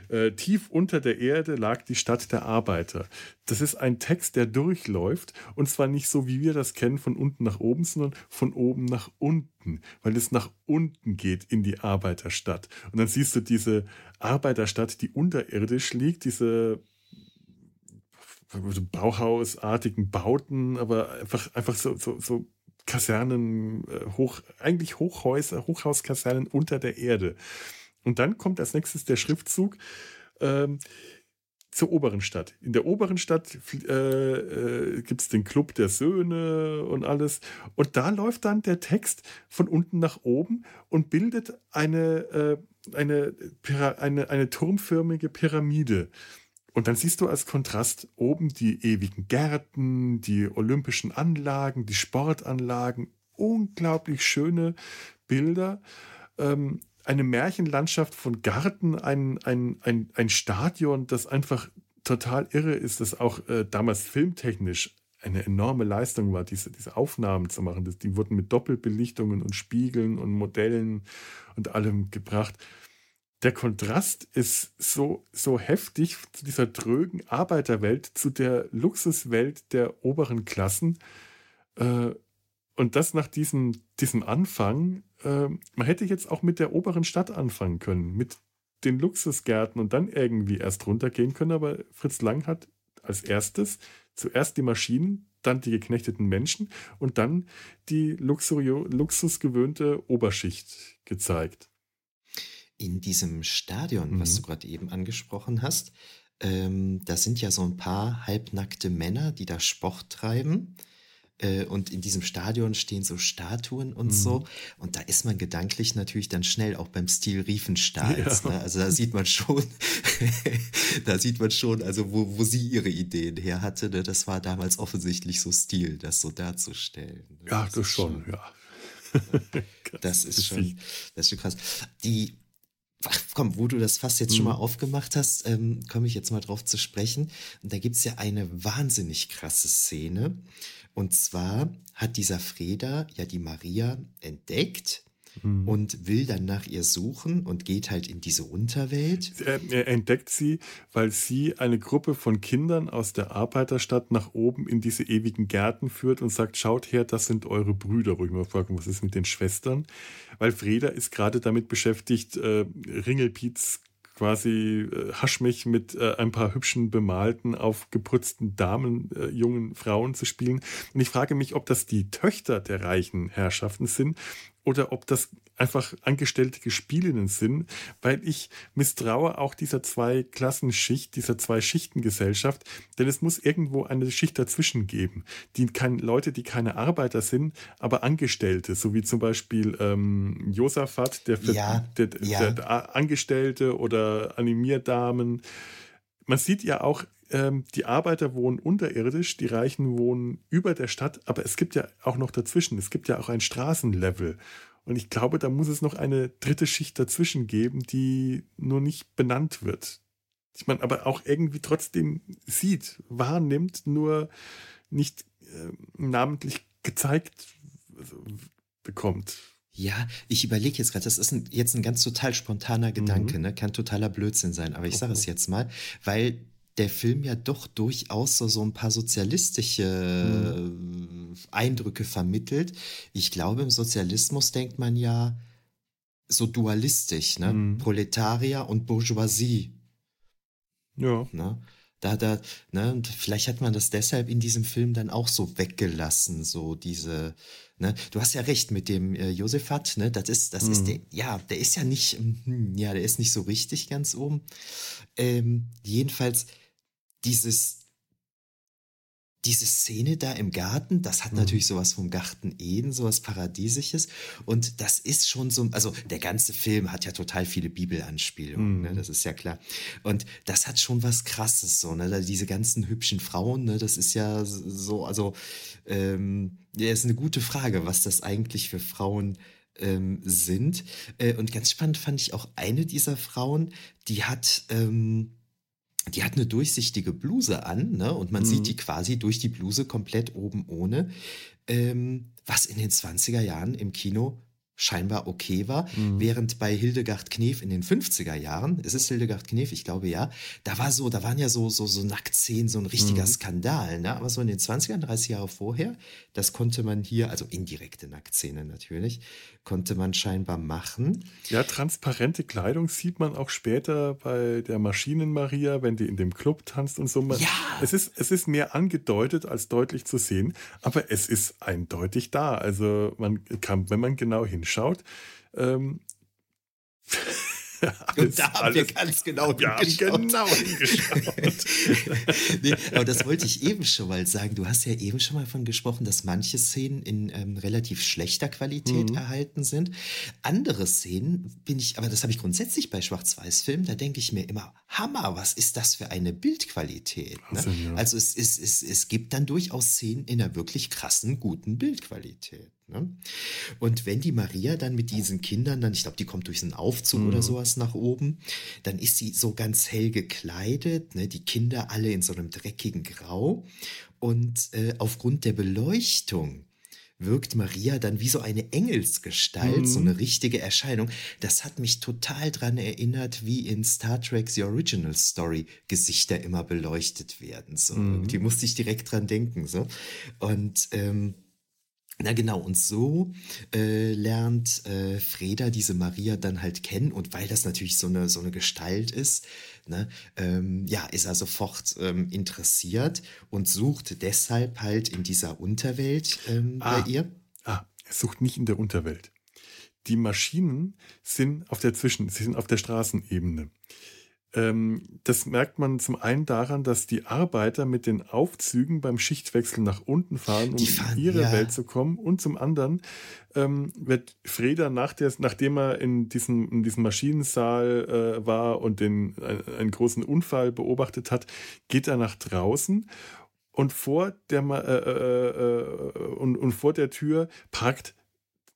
Äh, tief unter der Erde lag die Stadt der Arbeiter. Das ist ein Text, der durchläuft und zwar nicht so, wie wir das kennen, von unten nach oben, sondern von oben nach unten, weil es nach unten geht in die Arbeiterstadt. Und dann siehst du diese Arbeiterstadt, die unterirdisch liegt, diese Bauhausartigen Bauten, aber einfach, einfach so, so, so Kasernen, äh, hoch, eigentlich Hochhäuser, Hochhauskasernen unter der Erde. Und dann kommt als nächstes der Schriftzug ähm, zur oberen Stadt. In der oberen Stadt äh, äh, gibt es den Club der Söhne und alles. Und da läuft dann der Text von unten nach oben und bildet eine, äh, eine, eine, eine turmförmige Pyramide. Und dann siehst du als Kontrast oben die ewigen Gärten, die olympischen Anlagen, die Sportanlagen, unglaublich schöne Bilder. Ähm, eine Märchenlandschaft von Garten, ein, ein, ein, ein Stadion, das einfach total irre ist, das auch äh, damals filmtechnisch eine enorme Leistung war, diese, diese Aufnahmen zu machen. Das, die wurden mit Doppelbelichtungen und Spiegeln und Modellen und allem gebracht der Kontrast ist so, so heftig zu dieser drögen Arbeiterwelt, zu der Luxuswelt der oberen Klassen. Äh, und das nach diesem, diesem Anfang, äh, man hätte jetzt auch mit der oberen Stadt anfangen können, mit den Luxusgärten und dann irgendwie erst runtergehen können. Aber Fritz Lang hat als erstes zuerst die Maschinen, dann die geknechteten Menschen und dann die luxusgewöhnte Oberschicht gezeigt in diesem Stadion, mhm. was du gerade eben angesprochen hast, ähm, da sind ja so ein paar halbnackte Männer, die da Sport treiben. Äh, und in diesem Stadion stehen so Statuen und mhm. so. Und da ist man gedanklich natürlich dann schnell auch beim Stil Riefenstahls. Ja. Ne? Also da sieht man schon, da sieht man schon, also wo, wo sie ihre Ideen her hatte. Ne? Das war damals offensichtlich so Stil, das so darzustellen. Ne? Ja, das, das schon, schon, ja. das ist schon, das ist schon krass. Die, Ach, komm, wo du das fast jetzt mhm. schon mal aufgemacht hast, ähm, komme ich jetzt mal drauf zu sprechen. Und da gibt es ja eine wahnsinnig krasse Szene. Und zwar hat dieser Freda ja die Maria entdeckt mhm. und will dann nach ihr suchen und geht halt in diese Unterwelt. Er, er, entdeckt sie, weil sie eine Gruppe von Kindern aus der Arbeiterstadt nach oben in diese ewigen Gärten führt und sagt, schaut her, das sind eure Brüder. Wo ich mal frage, was ist mit den Schwestern? Weil Freda ist gerade damit beschäftigt, äh, Ringelpiez quasi äh, Haschmich mit äh, ein paar hübschen, bemalten, aufgeputzten Damen, äh, jungen Frauen zu spielen. Und ich frage mich, ob das die Töchter der reichen Herrschaften sind oder ob das einfach angestellte Gespielinnen sind, weil ich misstraue auch dieser zwei Klassenschicht, dieser zwei Schichtengesellschaft, denn es muss irgendwo eine Schicht dazwischen geben, die kein, Leute, die keine Arbeiter sind, aber Angestellte, so wie zum Beispiel ähm, Josaphat, der, ja, der, ja. der Angestellte oder Animierdamen. Man sieht ja auch, ähm, die Arbeiter wohnen unterirdisch, die Reichen wohnen über der Stadt, aber es gibt ja auch noch dazwischen, es gibt ja auch ein Straßenlevel. Und ich glaube, da muss es noch eine dritte Schicht dazwischen geben, die nur nicht benannt wird. Ich meine, aber auch irgendwie trotzdem sieht, wahrnimmt, nur nicht äh, namentlich gezeigt bekommt. Ja, ich überlege jetzt gerade, das ist ein, jetzt ein ganz total spontaner Gedanke, mhm. ne? kann totaler Blödsinn sein, aber ich sage es jetzt mal, weil der Film ja doch durchaus so, so ein paar sozialistische mhm. Eindrücke vermittelt. Ich glaube, im Sozialismus denkt man ja so dualistisch, ne? Mhm. Proletarier und Bourgeoisie. Ja. Ne? Da, da, ne, und vielleicht hat man das deshalb in diesem Film dann auch so weggelassen, so diese, ne, du hast ja recht mit dem äh, Josefat, ne, das ist, das mhm. ist der, ja, der ist ja nicht, hm, ja, der ist nicht so richtig ganz oben. Ähm, jedenfalls, dieses, diese Szene da im Garten, das hat mhm. natürlich sowas vom Garten Eden, sowas Paradiesisches. Und das ist schon so, also der ganze Film hat ja total viele Bibelanspielungen, ne, mhm. ne, das ist ja klar. Und das hat schon was Krasses, so, ne, diese ganzen hübschen Frauen, ne, das ist ja so, also, ähm, ja, ist eine gute Frage, was das eigentlich für Frauen ähm, sind. Äh, und ganz spannend fand ich auch eine dieser Frauen, die hat, ähm, die hat eine durchsichtige Bluse an, ne? Und man mhm. sieht die quasi durch die Bluse komplett oben ohne. Ähm, was in den 20er Jahren im Kino scheinbar okay war, mhm. während bei Hildegard Knef in den 50er Jahren, ist es Hildegard Knef, ich glaube ja, da war so, da waren ja so, so, so Nacktszenen, so ein richtiger mhm. Skandal, ne? aber so in den 20ern, 30 Jahre vorher, das konnte man hier, also indirekte Nacktszenen natürlich, konnte man scheinbar machen. Ja, transparente Kleidung sieht man auch später bei der Maschinenmaria, wenn die in dem Club tanzt und so. Ja. Es ist, es ist mehr angedeutet als deutlich zu sehen, aber es ist eindeutig da. Also man kann, wenn man genau hinschaut. Ähm, alles, und da haben alles, wir ganz genau hingeschaut. Genau hingeschaut. nee, aber das wollte ich eben schon mal sagen. Du hast ja eben schon mal davon gesprochen, dass manche Szenen in ähm, relativ schlechter Qualität mhm. erhalten sind. Andere Szenen bin ich, aber das habe ich grundsätzlich bei Schwarz-Weiß-Filmen, da denke ich mir immer, Hammer, was ist das für eine Bildqualität? Ne? Also, ja. also es, es, es, es gibt dann durchaus Szenen in einer wirklich krassen, guten Bildqualität. Ne? Und wenn die Maria dann mit diesen Kindern dann, ich glaube, die kommt durch einen Aufzug mhm. oder sowas nach oben, dann ist sie so ganz hell gekleidet, ne? die Kinder alle in so einem dreckigen Grau. Und äh, aufgrund der Beleuchtung wirkt Maria dann wie so eine Engelsgestalt, mhm. so eine richtige Erscheinung. Das hat mich total dran erinnert, wie in Star Trek The Original Story Gesichter immer beleuchtet werden. So, mhm. die musste ich direkt dran denken. So. Und ähm, na genau, und so äh, lernt äh, Freda diese Maria dann halt kennen und weil das natürlich so eine, so eine Gestalt ist, ne, ähm, ja, ist er sofort ähm, interessiert und sucht deshalb halt in dieser Unterwelt ähm, ah, bei ihr. Ah, er sucht nicht in der Unterwelt. Die Maschinen sind auf der Zwischen, sie sind auf der Straßenebene. Ähm, das merkt man zum einen daran, dass die Arbeiter mit den Aufzügen beim Schichtwechsel nach unten fahren, um fahren, in ihre ja. Welt zu kommen. Und zum anderen ähm, wird Freda, nach der, nachdem er in diesem, in diesem Maschinensaal äh, war und den, äh, einen großen Unfall beobachtet hat, geht er nach draußen und vor der, äh, äh, äh, und, und vor der Tür parkt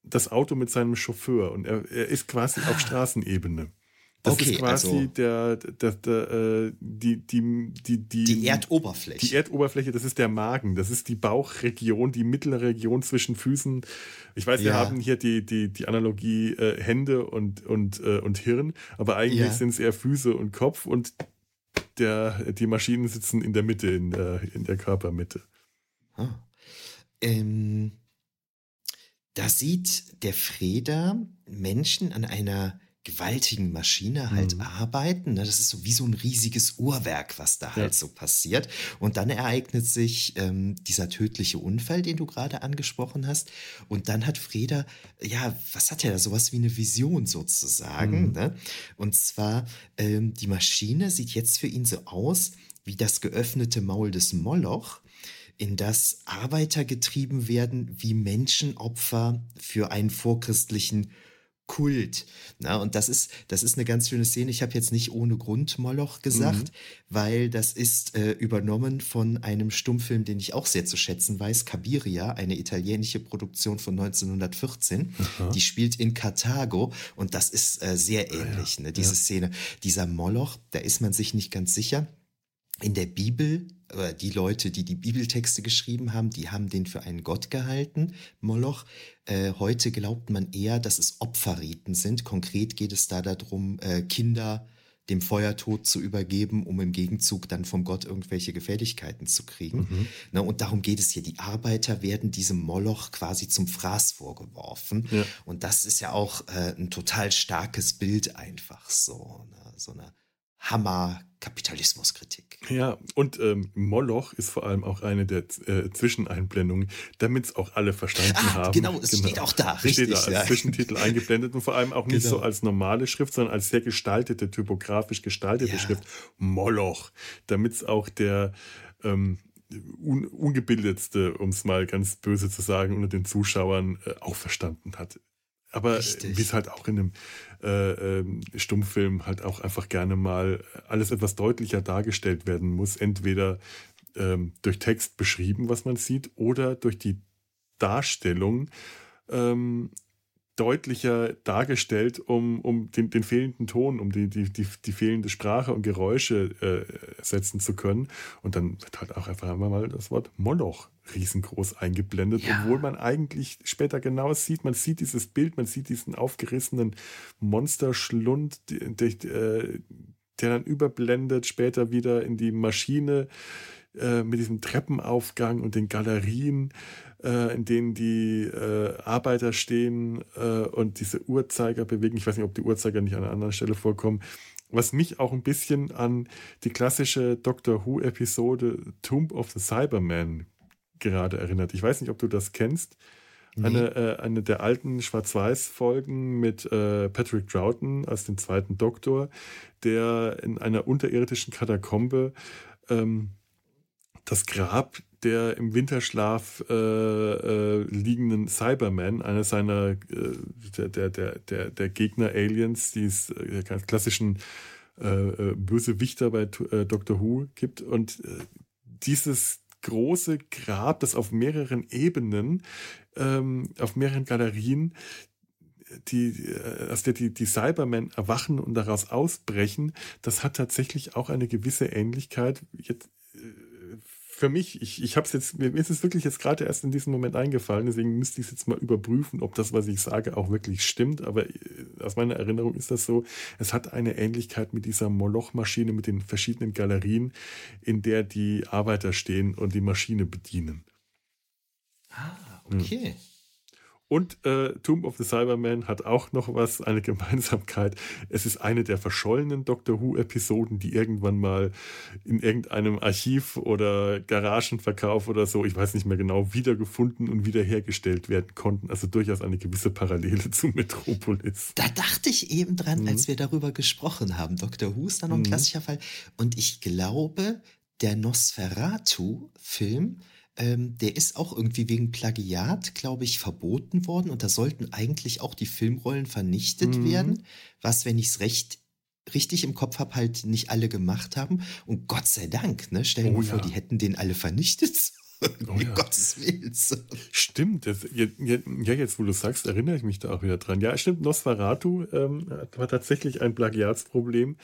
das Auto mit seinem Chauffeur und er, er ist quasi auf ah. Straßenebene. Das okay, ist quasi also der, der, der, äh, die, die, die, die, die Erdoberfläche. Die Erdoberfläche, das ist der Magen, das ist die Bauchregion, die mittlere Region zwischen Füßen. Ich weiß, wir haben hier die, die, die Analogie äh, Hände und, und, äh, und Hirn, aber eigentlich ja. sind es eher Füße und Kopf und der, die Maschinen sitzen in der Mitte, in der, in der Körpermitte. Ah. Ähm, da sieht der Freda Menschen an einer gewaltigen Maschine halt mhm. arbeiten. Ne? Das ist so wie so ein riesiges Uhrwerk, was da halt so passiert. Und dann ereignet sich ähm, dieser tödliche Unfall, den du gerade angesprochen hast. Und dann hat Freda, ja, was hat er da? Sowas wie eine Vision sozusagen. Mhm. Ne? Und zwar, ähm, die Maschine sieht jetzt für ihn so aus wie das geöffnete Maul des Moloch in das Arbeiter getrieben werden wie Menschenopfer für einen vorchristlichen Kult. Na, und das ist, das ist eine ganz schöne Szene. Ich habe jetzt nicht ohne Grund Moloch gesagt, mhm. weil das ist äh, übernommen von einem Stummfilm, den ich auch sehr zu schätzen weiß, Cabiria, eine italienische Produktion von 1914. Aha. Die spielt in Karthago und das ist äh, sehr ähnlich, ah, ja. ne, diese ja. Szene. Dieser Moloch, da ist man sich nicht ganz sicher. In der Bibel oder die Leute, die die Bibeltexte geschrieben haben, die haben den für einen Gott gehalten, Moloch. Äh, heute glaubt man eher, dass es Opferriten sind. Konkret geht es da darum, äh, Kinder dem Feuertod zu übergeben, um im Gegenzug dann vom Gott irgendwelche Gefälligkeiten zu kriegen. Mhm. Na, und darum geht es hier. Die Arbeiter werden diesem Moloch quasi zum Fraß vorgeworfen. Ja. Und das ist ja auch äh, ein total starkes Bild einfach so. Ne? So eine Hammer-Kapitalismuskritik. Ja, und ähm, Moloch ist vor allem auch eine der äh, Zwischeneinblendungen, damit es auch alle verstanden ah, haben. Genau, es genau. steht auch da, es richtig. Steht da als ja. Zwischentitel eingeblendet und vor allem auch nicht genau. so als normale Schrift, sondern als sehr gestaltete, typografisch gestaltete ja. Schrift. Moloch, damit es auch der ähm, un ungebildetste, um es mal ganz böse zu sagen, unter den Zuschauern äh, auch verstanden hat. Aber wie es halt auch in einem äh, äh, Stummfilm halt auch einfach gerne mal alles etwas deutlicher dargestellt werden muss. Entweder ähm, durch Text beschrieben, was man sieht, oder durch die Darstellung, ähm, deutlicher dargestellt, um, um den, den fehlenden Ton, um die, die, die, die fehlende Sprache und Geräusche äh, setzen zu können. Und dann wird halt auch einfach mal das Wort Moloch riesengroß eingeblendet, ja. obwohl man eigentlich später genau sieht, man sieht dieses Bild, man sieht diesen aufgerissenen Monsterschlund, der, der, der dann überblendet, später wieder in die Maschine äh, mit diesem Treppenaufgang und den Galerien, äh, in denen die äh, Arbeiter stehen äh, und diese Uhrzeiger bewegen. Ich weiß nicht, ob die Uhrzeiger nicht an einer anderen Stelle vorkommen. Was mich auch ein bisschen an die klassische Doctor Who-Episode Tomb of the Cyberman gerade erinnert. Ich weiß nicht, ob du das kennst. Nee. Eine, äh, eine der alten Schwarz-Weiß-Folgen mit äh, Patrick Troughton als den zweiten Doktor, der in einer unterirdischen Katakombe ähm, das Grab der im Winterschlaf äh, äh, liegenden Cyberman, einer seiner äh, der, der, der, der Gegner-Aliens, die es äh, ganz klassischen äh, Bösewichter bei Doctor Who gibt. Und dieses große Grab, das auf mehreren Ebenen, ähm, auf mehreren Galerien die, aus der die, die Cybermen erwachen und daraus ausbrechen, das hat tatsächlich auch eine gewisse Ähnlichkeit. Jetzt, für mich, ich, ich habe es jetzt, mir ist es wirklich jetzt gerade erst in diesem Moment eingefallen, deswegen müsste ich es jetzt mal überprüfen, ob das, was ich sage, auch wirklich stimmt. Aber äh, aus meiner Erinnerung ist das so, es hat eine Ähnlichkeit mit dieser Moloch-Maschine, mit den verschiedenen Galerien, in der die Arbeiter stehen und die Maschine bedienen. Ah, okay. Hm. Und äh, Tomb of the Cyberman hat auch noch was, eine Gemeinsamkeit. Es ist eine der verschollenen Doctor Who-Episoden, die irgendwann mal in irgendeinem Archiv oder Garagenverkauf oder so, ich weiß nicht mehr genau, wiedergefunden und wiederhergestellt werden konnten. Also durchaus eine gewisse Parallele zu Metropolis. Da dachte ich eben dran, mhm. als wir darüber gesprochen haben. Doctor Who ist da noch ein mhm. klassischer Fall. Und ich glaube, der Nosferatu-Film ähm, der ist auch irgendwie wegen Plagiat, glaube ich, verboten worden und da sollten eigentlich auch die Filmrollen vernichtet mhm. werden, was, wenn ich es recht richtig im Kopf habe, halt nicht alle gemacht haben. Und Gott sei Dank, ne? Stellen wir oh, vor, ja. die hätten den alle vernichtet. Oh, ja. Gottes Willen. Stimmt, das, ja, jetzt wo du sagst, erinnere ich mich da auch wieder dran. Ja, stimmt, Nosferatu ähm, war tatsächlich ein Plagiatsproblem,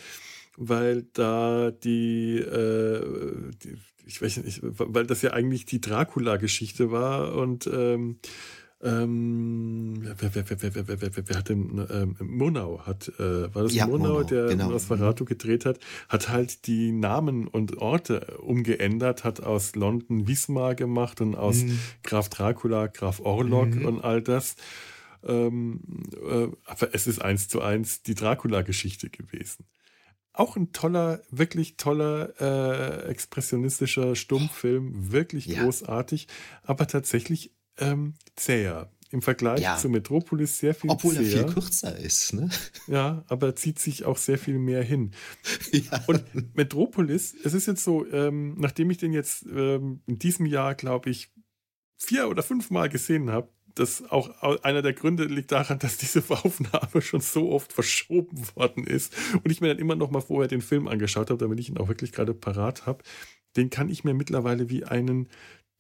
weil da die, äh, die ich weiß nicht, weil das ja eigentlich die Dracula-Geschichte war und ähm, ähm, wer, wer, wer, wer, wer, wer, wer hat denn, ähm, Murnau hat, äh, war das ja, Murnau, Murnau der genau. Nosferatu gedreht hat, hat halt die Namen und Orte umgeändert, hat aus London Wismar gemacht und aus mhm. Graf Dracula, Graf Orlok mhm. und all das. Ähm, äh, aber es ist eins zu eins die Dracula-Geschichte gewesen. Auch ein toller, wirklich toller, äh, expressionistischer Stummfilm, wirklich ja. großartig, aber tatsächlich ähm, zäher. Im Vergleich ja. zu Metropolis sehr viel Obwohl zäher. er viel kürzer ist, ne? Ja, aber zieht sich auch sehr viel mehr hin. Ja. Und Metropolis, es ist jetzt so, ähm, nachdem ich den jetzt ähm, in diesem Jahr, glaube ich, vier oder fünf Mal gesehen habe, das auch einer der Gründe liegt daran, dass diese Aufnahme schon so oft verschoben worden ist und ich mir dann immer noch mal vorher den Film angeschaut habe, damit ich ihn auch wirklich gerade parat habe. Den kann ich mir mittlerweile wie einen,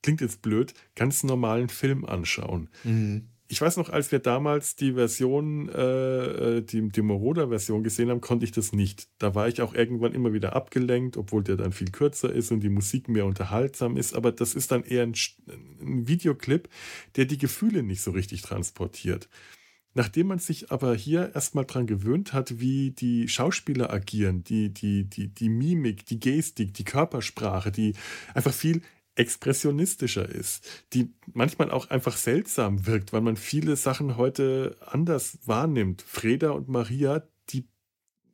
klingt jetzt blöd, ganz normalen Film anschauen. Mhm ich weiß noch, als wir damals die Version, äh, äh, die, die Moroder-Version gesehen haben, konnte ich das nicht. Da war ich auch irgendwann immer wieder abgelenkt, obwohl der dann viel kürzer ist und die Musik mehr unterhaltsam ist. Aber das ist dann eher ein, ein Videoclip, der die Gefühle nicht so richtig transportiert. Nachdem man sich aber hier erstmal dran gewöhnt hat, wie die Schauspieler agieren, die, die, die, die Mimik, die Gestik, die Körpersprache, die einfach viel expressionistischer ist, die manchmal auch einfach seltsam wirkt, weil man viele Sachen heute anders wahrnimmt. Freda und Maria,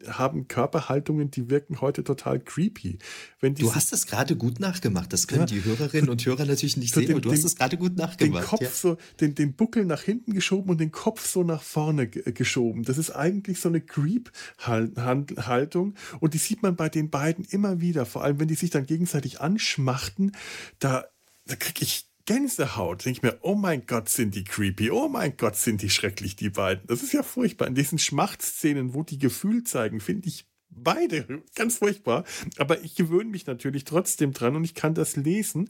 haben Körperhaltungen, die wirken heute total creepy. Wenn du hast das gerade gut nachgemacht. Das können ja. die Hörerinnen und Hörer natürlich nicht sehen, den, aber du den, hast es gerade gut nachgemacht. Den Kopf ja. so, den, den Buckel nach hinten geschoben und den Kopf so nach vorne geschoben. Das ist eigentlich so eine Creep-Haltung und die sieht man bei den beiden immer wieder. Vor allem, wenn die sich dann gegenseitig anschmachten, da, da kriege ich Gänsehaut. Denke ich mir, oh mein Gott, sind die creepy, oh mein Gott, sind die schrecklich, die beiden. Das ist ja furchtbar. In diesen Schmachtszenen, wo die Gefühl zeigen, finde ich beide ganz furchtbar. Aber ich gewöhne mich natürlich trotzdem dran und ich kann das lesen.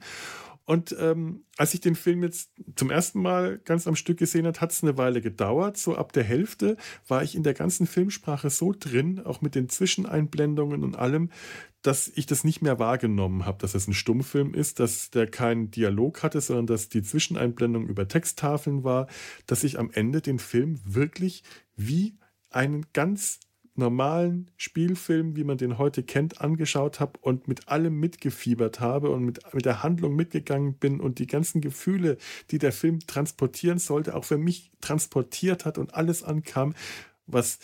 Und ähm, als ich den Film jetzt zum ersten Mal ganz am Stück gesehen habe, hat es eine Weile gedauert. So ab der Hälfte war ich in der ganzen Filmsprache so drin, auch mit den Zwischeneinblendungen und allem, dass ich das nicht mehr wahrgenommen habe, dass es ein Stummfilm ist, dass der keinen Dialog hatte, sondern dass die Zwischeneinblendung über Texttafeln war, dass ich am Ende den Film wirklich wie einen ganz normalen Spielfilm, wie man den heute kennt, angeschaut habe und mit allem mitgefiebert habe und mit, mit der Handlung mitgegangen bin und die ganzen Gefühle, die der Film transportieren sollte, auch für mich transportiert hat und alles ankam, was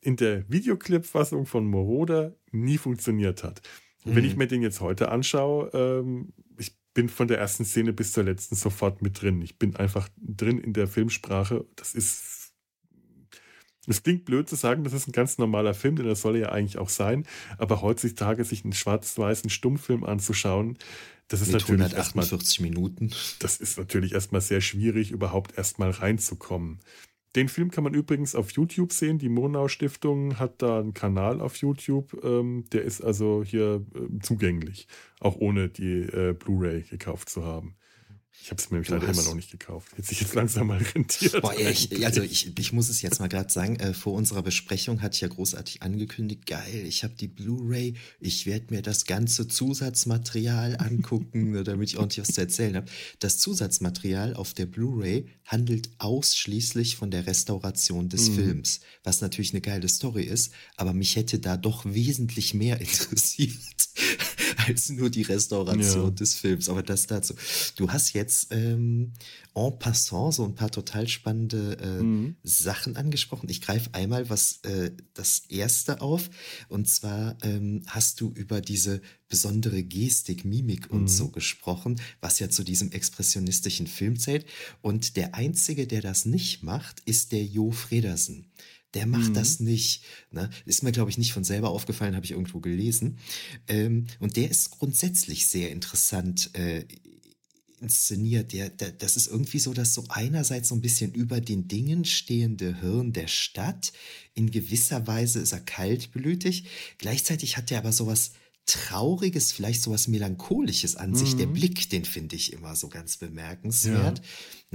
in der Videoclip-Fassung von Moroder nie funktioniert hat. Mhm. Wenn ich mir den jetzt heute anschaue, ähm, ich bin von der ersten Szene bis zur letzten sofort mit drin. Ich bin einfach drin in der Filmsprache. Das ist es klingt blöd zu sagen, das ist ein ganz normaler Film, denn das soll ja eigentlich auch sein. Aber heutzutage sich einen schwarz-weißen Stummfilm anzuschauen, das ist Mit natürlich 148 erstmal, Minuten. Das ist natürlich erstmal sehr schwierig, überhaupt erstmal reinzukommen. Den Film kann man übrigens auf YouTube sehen. Die Monau Stiftung hat da einen Kanal auf YouTube. Ähm, der ist also hier äh, zugänglich, auch ohne die äh, Blu-ray gekauft zu haben. Ich habe es mir nämlich leider immer noch nicht gekauft. Hätte sich jetzt langsam mal rentiert. Boah, ich, also ich, ich muss es jetzt mal gerade sagen, äh, vor unserer Besprechung hatte ich ja großartig angekündigt, geil, ich habe die Blu-ray, ich werde mir das ganze Zusatzmaterial angucken, ne, damit ich ordentlich was zu erzählen habe. Das Zusatzmaterial auf der Blu-ray handelt ausschließlich von der Restauration des mhm. Films, was natürlich eine geile Story ist, aber mich hätte da doch wesentlich mehr interessiert als nur die Restauration ja. des Films. Aber das dazu. Du hast jetzt ähm, en passant so ein paar total spannende äh, mhm. Sachen angesprochen. Ich greife einmal was äh, das erste auf. Und zwar ähm, hast du über diese besondere Gestik, Mimik und mhm. so gesprochen, was ja zu diesem expressionistischen Film zählt. Und der einzige, der das nicht macht, ist der Jo Fredersen. Der macht mhm. das nicht. Ne? Ist mir, glaube ich, nicht von selber aufgefallen, habe ich irgendwo gelesen. Ähm, und der ist grundsätzlich sehr interessant äh, inszeniert. Der, der, das ist irgendwie so, dass so einerseits so ein bisschen über den Dingen stehende Hirn der Stadt, in gewisser Weise ist er kaltblütig, gleichzeitig hat er aber sowas Trauriges, vielleicht sowas Melancholisches an mhm. sich. Der mhm. Blick, den finde ich immer so ganz bemerkenswert. Ja.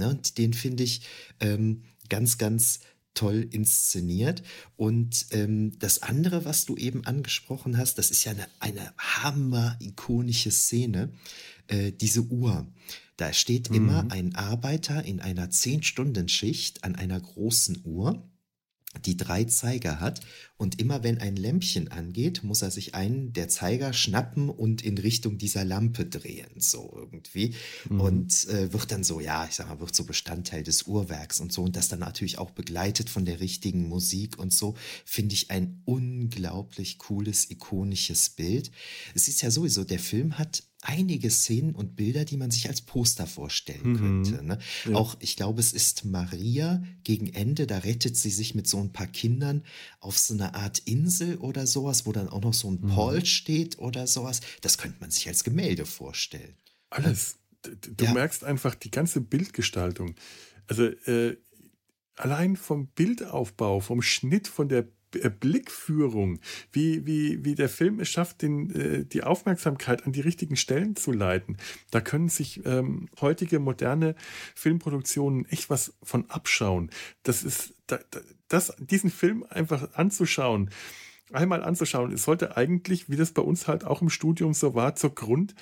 Ne, und den finde ich ähm, ganz, ganz toll inszeniert. Und ähm, das andere, was du eben angesprochen hast, das ist ja eine, eine hammer-ikonische Szene äh, diese Uhr. Da steht mhm. immer ein Arbeiter in einer 10-Stunden-Schicht an einer großen Uhr die drei Zeiger hat. Und immer wenn ein Lämpchen angeht, muss er sich einen der Zeiger schnappen und in Richtung dieser Lampe drehen, so irgendwie. Mhm. Und äh, wird dann so, ja, ich sag mal, wird so Bestandteil des Uhrwerks und so. Und das dann natürlich auch begleitet von der richtigen Musik und so, finde ich ein unglaublich cooles, ikonisches Bild. Es ist ja sowieso, der Film hat einige Szenen und Bilder, die man sich als Poster vorstellen mhm. könnte. Ne? Ja. Auch, ich glaube, es ist Maria gegen Ende, da rettet sie sich mit so ein paar Kindern auf so eine Art Insel oder sowas, wo dann auch noch so ein mhm. Paul steht oder sowas. Das könnte man sich als Gemälde vorstellen. Alles. Du ja. merkst einfach die ganze Bildgestaltung. Also äh, allein vom Bildaufbau, vom Schnitt, von der Blickführung, wie, wie, wie der Film es schafft, den, äh, die Aufmerksamkeit an die richtigen Stellen zu leiten. Da können sich ähm, heutige moderne Filmproduktionen echt was von abschauen. Das ist, da, das, diesen Film einfach anzuschauen, einmal anzuschauen, es sollte eigentlich, wie das bei uns halt auch im Studium so war, zur Grund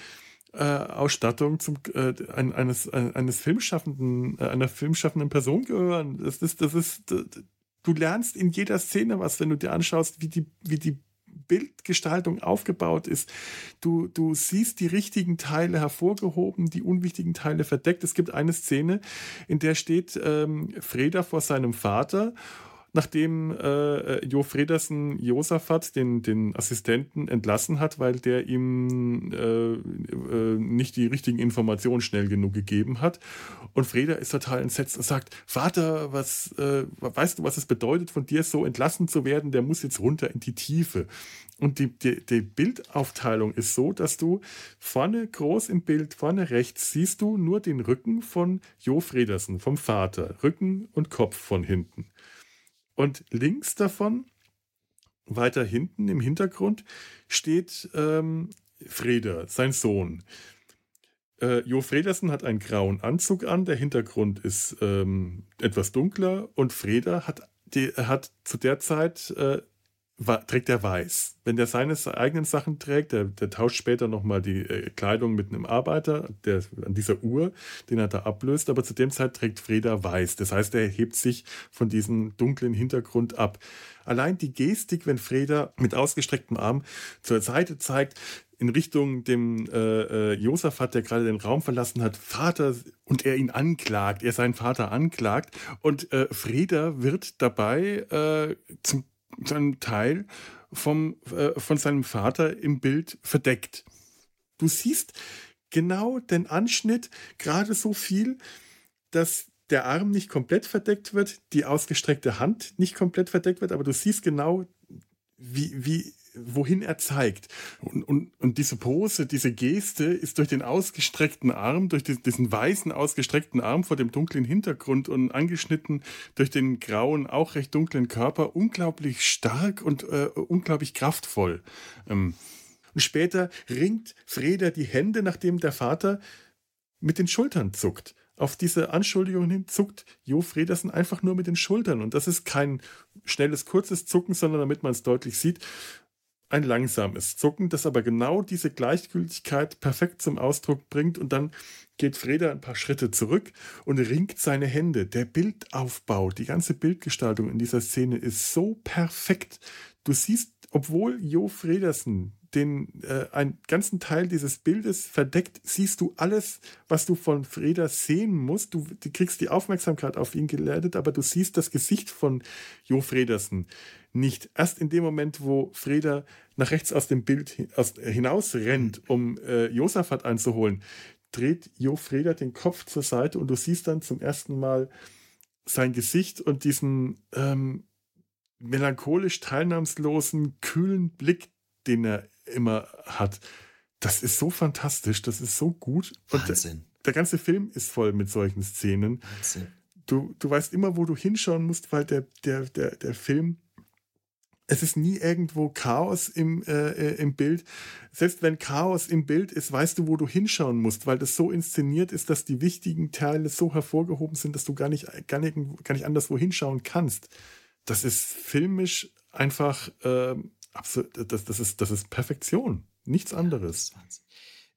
äh, Ausstattung zum, äh, eines, eines Filmschaffenden, äh, einer filmschaffenden Person gehören. Das ist, das ist, du lernst in jeder Szene was, wenn du dir anschaust, wie die, wie die Bildgestaltung aufgebaut ist. Du, du siehst die richtigen Teile hervorgehoben, die unwichtigen Teile verdeckt. Es gibt eine Szene, in der steht ähm, Freda vor seinem Vater nachdem äh, Jo Fredersen Josaphat, den, den Assistenten, entlassen hat, weil der ihm äh, äh, nicht die richtigen Informationen schnell genug gegeben hat. Und Freda ist total entsetzt und sagt, Vater, was äh, weißt du, was es bedeutet, von dir so entlassen zu werden? Der muss jetzt runter in die Tiefe. Und die, die, die Bildaufteilung ist so, dass du vorne groß im Bild, vorne rechts, siehst du nur den Rücken von Jo Fredersen, vom Vater. Rücken und Kopf von hinten. Und links davon, weiter hinten im Hintergrund, steht ähm, Freda, sein Sohn. Äh, jo Fredersen hat einen grauen Anzug an, der Hintergrund ist ähm, etwas dunkler und Freda hat, die, hat zu der Zeit äh, trägt er weiß. Wenn der seine eigenen Sachen trägt, der, der tauscht später nochmal die äh, Kleidung mit einem Arbeiter, der an dieser Uhr, den er da ablöst, aber zu dem Zeit trägt Freda weiß. Das heißt, er hebt sich von diesem dunklen Hintergrund ab. Allein die Gestik, wenn Freda mit ausgestrecktem Arm zur Seite zeigt, in Richtung dem äh, äh, Josaphat, der gerade den Raum verlassen hat, Vater und er ihn anklagt, er seinen Vater anklagt und äh, Freda wird dabei äh, zum seinen Teil vom, äh, von seinem Vater im Bild verdeckt. Du siehst genau den Anschnitt, gerade so viel, dass der Arm nicht komplett verdeckt wird, die ausgestreckte Hand nicht komplett verdeckt wird, aber du siehst genau, wie, wie, wohin er zeigt. Und, und, und diese Pose, diese Geste ist durch den ausgestreckten Arm, durch diesen weißen ausgestreckten Arm vor dem dunklen Hintergrund und angeschnitten durch den grauen, auch recht dunklen Körper unglaublich stark und äh, unglaublich kraftvoll. Ähm, und später ringt Freda die Hände, nachdem der Vater mit den Schultern zuckt auf diese Anschuldigungen hin zuckt Jo Fredersen einfach nur mit den Schultern. Und das ist kein schnelles, kurzes Zucken, sondern damit man es deutlich sieht, ein langsames Zucken, das aber genau diese Gleichgültigkeit perfekt zum Ausdruck bringt und dann geht Freda ein paar Schritte zurück und ringt seine Hände. Der Bildaufbau, die ganze Bildgestaltung in dieser Szene ist so perfekt. Du siehst, obwohl Jo Fredersen den äh, einen ganzen Teil dieses Bildes verdeckt, siehst du alles, was du von Freda sehen musst. Du, du kriegst die Aufmerksamkeit auf ihn geleitet, aber du siehst das Gesicht von Jo Fredersen nicht. Erst in dem Moment, wo Freda nach rechts aus dem Bild aus, äh, hinaus rennt, um äh, Josaphat einzuholen, dreht Jo Freda den Kopf zur Seite und du siehst dann zum ersten Mal sein Gesicht und diesen ähm, melancholisch teilnahmslosen, kühlen Blick, den er immer hat. Das ist so fantastisch, das ist so gut. Wahnsinn. Und der, der ganze Film ist voll mit solchen Szenen. Wahnsinn. Du, du weißt immer, wo du hinschauen musst, weil der, der, der, der Film es ist nie irgendwo Chaos im, äh, im Bild. Selbst wenn Chaos im Bild ist, weißt du, wo du hinschauen musst, weil das so inszeniert ist, dass die wichtigen Teile so hervorgehoben sind, dass du gar nicht, gar nicht, gar nicht anderswo hinschauen kannst. Das ist filmisch einfach äh, absolut, das, das, ist, das ist Perfektion, nichts anderes.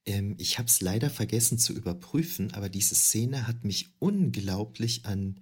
ähm, ich habe es leider vergessen zu überprüfen, aber diese Szene hat mich unglaublich an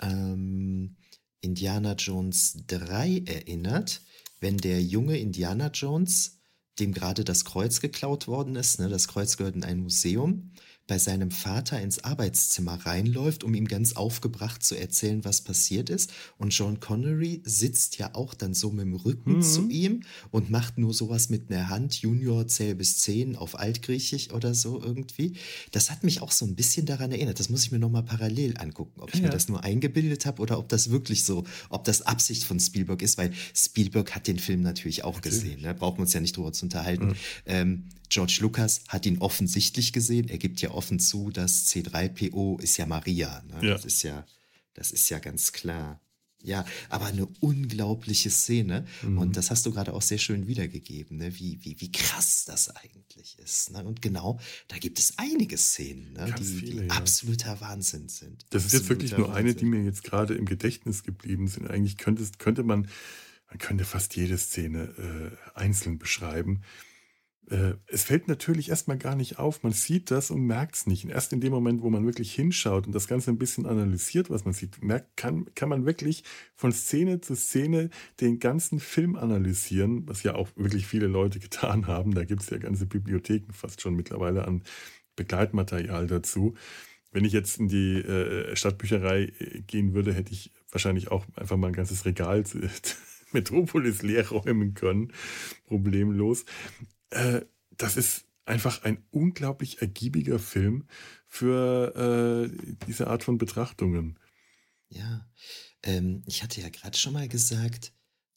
ähm, Indiana Jones 3 erinnert, wenn der junge Indiana Jones, dem gerade das Kreuz geklaut worden ist, ne, das Kreuz gehört in ein Museum, bei seinem Vater ins Arbeitszimmer reinläuft, um ihm ganz aufgebracht zu erzählen, was passiert ist. Und John Connery sitzt ja auch dann so mit dem Rücken mhm. zu ihm und macht nur sowas mit einer Hand, Junior zähl bis zehn auf Altgriechisch oder so irgendwie. Das hat mich auch so ein bisschen daran erinnert. Das muss ich mir nochmal parallel angucken, ob ich ja. mir das nur eingebildet habe oder ob das wirklich so, ob das Absicht von Spielberg ist, weil Spielberg hat den Film natürlich auch natürlich. gesehen. Da ne? brauchen wir uns ja nicht drüber zu unterhalten. Mhm. Ähm, George Lucas hat ihn offensichtlich gesehen. Er gibt ja offen zu, dass C3PO ist ja Maria. Ne? Ja. Das ist ja, das ist ja ganz klar. Ja, aber eine unglaubliche Szene. Mhm. Und das hast du gerade auch sehr schön wiedergegeben, ne? wie, wie, wie krass das eigentlich ist. Ne? Und genau, da gibt es einige Szenen, ne? die, viele, die ja. absoluter Wahnsinn sind. Das ist jetzt wirklich nur Wahnsinn. eine, die mir jetzt gerade im Gedächtnis geblieben sind. Eigentlich könnte, könnte man, man könnte fast jede Szene äh, einzeln beschreiben. Äh, es fällt natürlich erstmal gar nicht auf. Man sieht das und merkt es nicht. Und erst in dem Moment, wo man wirklich hinschaut und das Ganze ein bisschen analysiert, was man sieht, merkt, kann, kann man wirklich von Szene zu Szene den ganzen Film analysieren, was ja auch wirklich viele Leute getan haben. Da gibt es ja ganze Bibliotheken fast schon mittlerweile an Begleitmaterial dazu. Wenn ich jetzt in die äh, Stadtbücherei äh, gehen würde, hätte ich wahrscheinlich auch einfach mal ein ganzes Regal Metropolis leer räumen können. Problemlos. Äh, das ist einfach ein unglaublich ergiebiger Film für äh, diese Art von Betrachtungen. Ja, ähm, ich hatte ja gerade schon mal gesagt,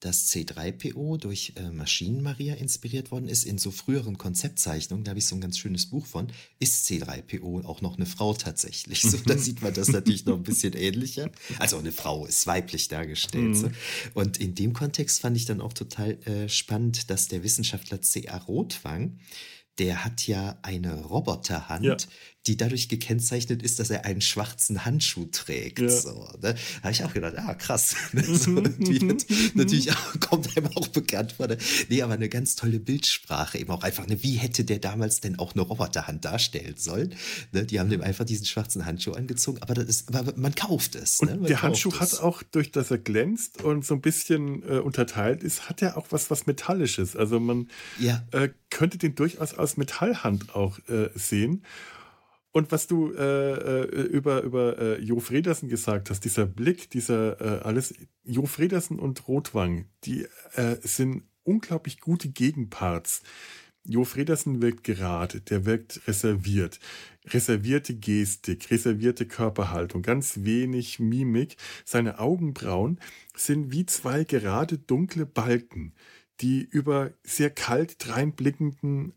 dass C3PO durch äh, Maschinen-Maria inspiriert worden ist. In so früheren Konzeptzeichnungen, da habe ich so ein ganz schönes Buch von, ist C3PO auch noch eine Frau tatsächlich. So, da sieht man das natürlich noch ein bisschen ähnlicher. Also eine Frau ist weiblich dargestellt. Mhm. So. Und in dem Kontext fand ich dann auch total äh, spannend, dass der Wissenschaftler C.A. Rothwang der hat ja eine Roboterhand, ja die dadurch gekennzeichnet ist, dass er einen schwarzen Handschuh trägt. Ja. So, ne? Da habe ich auch gedacht, ah, krass. so, mhm. natürlich auch, kommt einem auch bekannt vor. Ne? Nee, aber eine ganz tolle Bildsprache eben auch einfach. Ne? Wie hätte der damals denn auch eine Roboterhand darstellen sollen? Ne? Die haben dem einfach diesen schwarzen Handschuh angezogen, aber, das ist, aber man kauft es. Und ne? der Handschuh es. hat auch, durch dass er glänzt und so ein bisschen äh, unterteilt ist, hat er auch was, was Metallisches. Also man ja. äh, könnte den durchaus als Metallhand auch äh, sehen. Und was du äh, äh, über, über äh, Jo Fredersen gesagt hast, dieser Blick, dieser äh, alles, Jo Fredersen und Rotwang, die äh, sind unglaublich gute Gegenparts. Jo Fredersen wirkt gerade, der wirkt reserviert. Reservierte Gestik, reservierte Körperhaltung, ganz wenig Mimik. Seine Augenbrauen sind wie zwei gerade dunkle Balken, die über sehr kalt dreinblickenden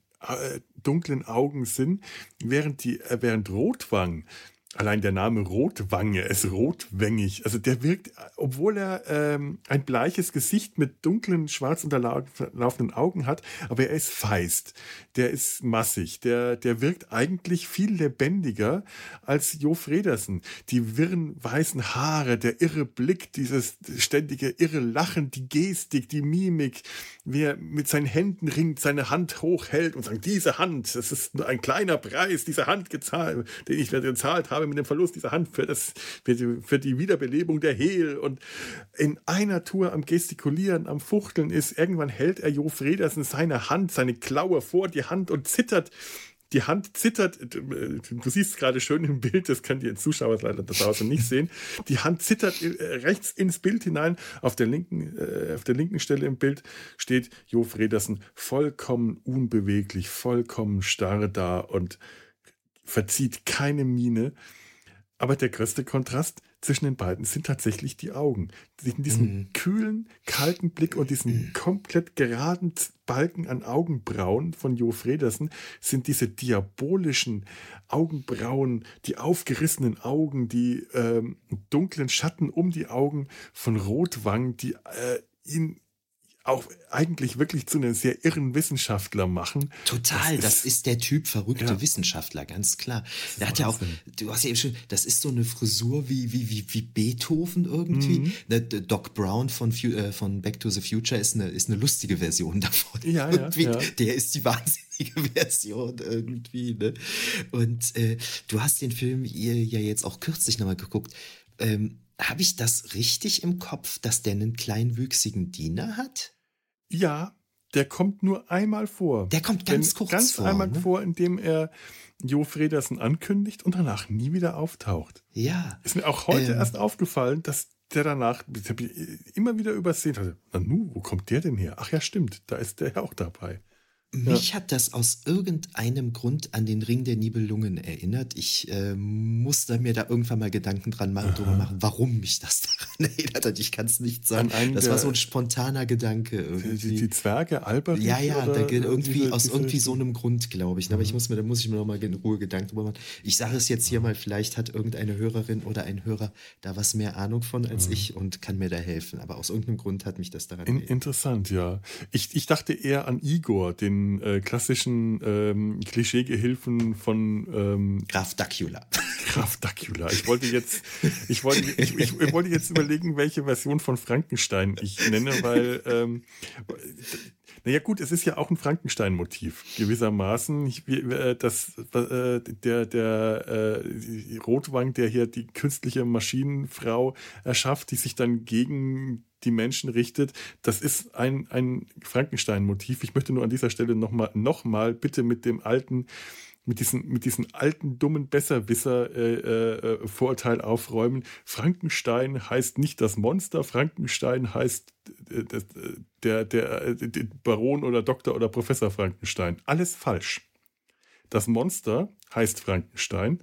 dunklen Augen sind, während, die, äh, während Rotwang Allein der Name Rotwange ist rotwängig. Also der wirkt, obwohl er ähm, ein bleiches Gesicht mit dunklen, schwarz unterlaufenden Augen hat, aber er ist feist, der ist massig, der, der wirkt eigentlich viel lebendiger als Jo Fredersen. Die wirren weißen Haare, der irre Blick, dieses ständige irre Lachen, die Gestik, die Mimik, wie er mit seinen Händen ringt, seine Hand hochhält und sagt, diese Hand, das ist nur ein kleiner Preis, diese Hand gezahlt, den ich mir gezahlt habe habe mit dem Verlust dieser Hand für, das, für, die, für die Wiederbelebung der Hehl und in einer Tour am Gestikulieren, am Fuchteln ist. Irgendwann hält er Jo Fredersen seine Hand, seine Klaue vor die Hand und zittert die Hand zittert, du siehst es gerade schön im Bild, das können die Zuschauer leider da draußen nicht sehen. Die Hand zittert äh, rechts ins Bild hinein. Auf der linken, äh, auf der linken Stelle im Bild steht Jo Fredersen vollkommen unbeweglich, vollkommen starr da und verzieht keine Miene. Aber der größte Kontrast zwischen den beiden sind tatsächlich die Augen. In diesem mhm. kühlen, kalten Blick und diesen mhm. komplett geraden Balken an Augenbrauen von Jo Fredersen sind diese diabolischen Augenbrauen, die aufgerissenen Augen, die ähm, dunklen Schatten um die Augen von Rotwang, die äh, ihn auch eigentlich wirklich zu einem sehr irren Wissenschaftler machen. Total, das, das ist, der Typ verrückte ja. Wissenschaftler, ganz klar. Der hat ja auch, du hast ja eben schon, das ist so eine Frisur wie, wie, wie, wie Beethoven irgendwie. Mhm. Ne, Doc Brown von, äh, von Back to the Future ist eine, ist eine lustige Version davon. Ja, ja, ja. Der ist die wahnsinnige Version irgendwie. Ne? Und äh, du hast den Film ja jetzt auch kürzlich nochmal geguckt. Ähm, habe ich das richtig im Kopf, dass der einen kleinwüchsigen Diener hat? Ja, der kommt nur einmal vor. Der kommt ganz Wenn, kurz ganz vor. Ganz einmal ne? vor, indem er Jo Fredersen ankündigt und danach nie wieder auftaucht. Ja. Ist mir auch heute ähm, erst aufgefallen, dass der danach immer wieder übersehen hatte. Nanu, wo kommt der denn her? Ach ja, stimmt, da ist der ja auch dabei. Mich ja. hat das aus irgendeinem Grund an den Ring der Nibelungen erinnert. Ich äh, musste mir da irgendwann mal Gedanken dran machen, drüber machen, warum mich das daran erinnert hat. Ich kann es nicht sagen. Das war so ein spontaner Gedanke irgendwie. Die, die Zwerge, Albert? Ja, ja, da irgendwie diese, aus diese irgendwie so einem Grund, glaube ich. Aber ich mhm. muss mir, da muss ich mir noch mal in Ruhe Gedanken drüber machen. Ich sage es jetzt hier mal, vielleicht hat irgendeine Hörerin oder ein Hörer da was mehr Ahnung von als mhm. ich und kann mir da helfen. Aber aus irgendeinem Grund hat mich das daran erinnert. Interessant, ja. Ich, ich dachte eher an Igor, den äh, klassischen ähm, Klischeegehilfen von ähm, Graf Dacula. Graf Dacula. Ich wollte jetzt, ich wollte, ich, ich, ich, wollte jetzt überlegen, welche Version von Frankenstein ich nenne, weil ähm, naja gut, es ist ja auch ein Frankenstein-Motiv gewissermaßen. Äh, das, äh, der der äh, Rotwang, der hier die künstliche Maschinenfrau erschafft, die sich dann gegen die Menschen richtet. Das ist ein, ein Frankenstein-Motiv. Ich möchte nur an dieser Stelle nochmal noch mal bitte mit dem alten mit diesem mit diesen alten, dummen Besserwisser-Vorurteil äh, äh, aufräumen. Frankenstein heißt nicht das Monster, Frankenstein heißt äh, der, der, der Baron oder Doktor oder Professor Frankenstein. Alles falsch. Das Monster heißt Frankenstein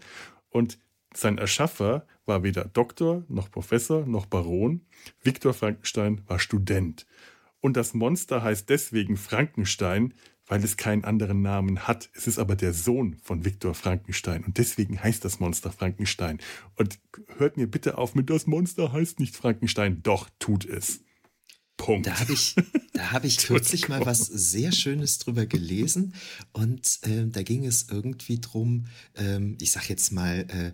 und sein Erschaffer war weder Doktor noch Professor noch Baron. Viktor Frankenstein war Student. Und das Monster heißt deswegen Frankenstein, weil es keinen anderen Namen hat. Es ist aber der Sohn von Viktor Frankenstein und deswegen heißt das Monster Frankenstein. Und hört mir bitte auf mit das Monster heißt nicht Frankenstein. Doch, tut es. Punkt. Da habe ich, da hab ich kürzlich mal was sehr Schönes drüber gelesen und äh, da ging es irgendwie drum, ähm, ich sag jetzt mal, äh,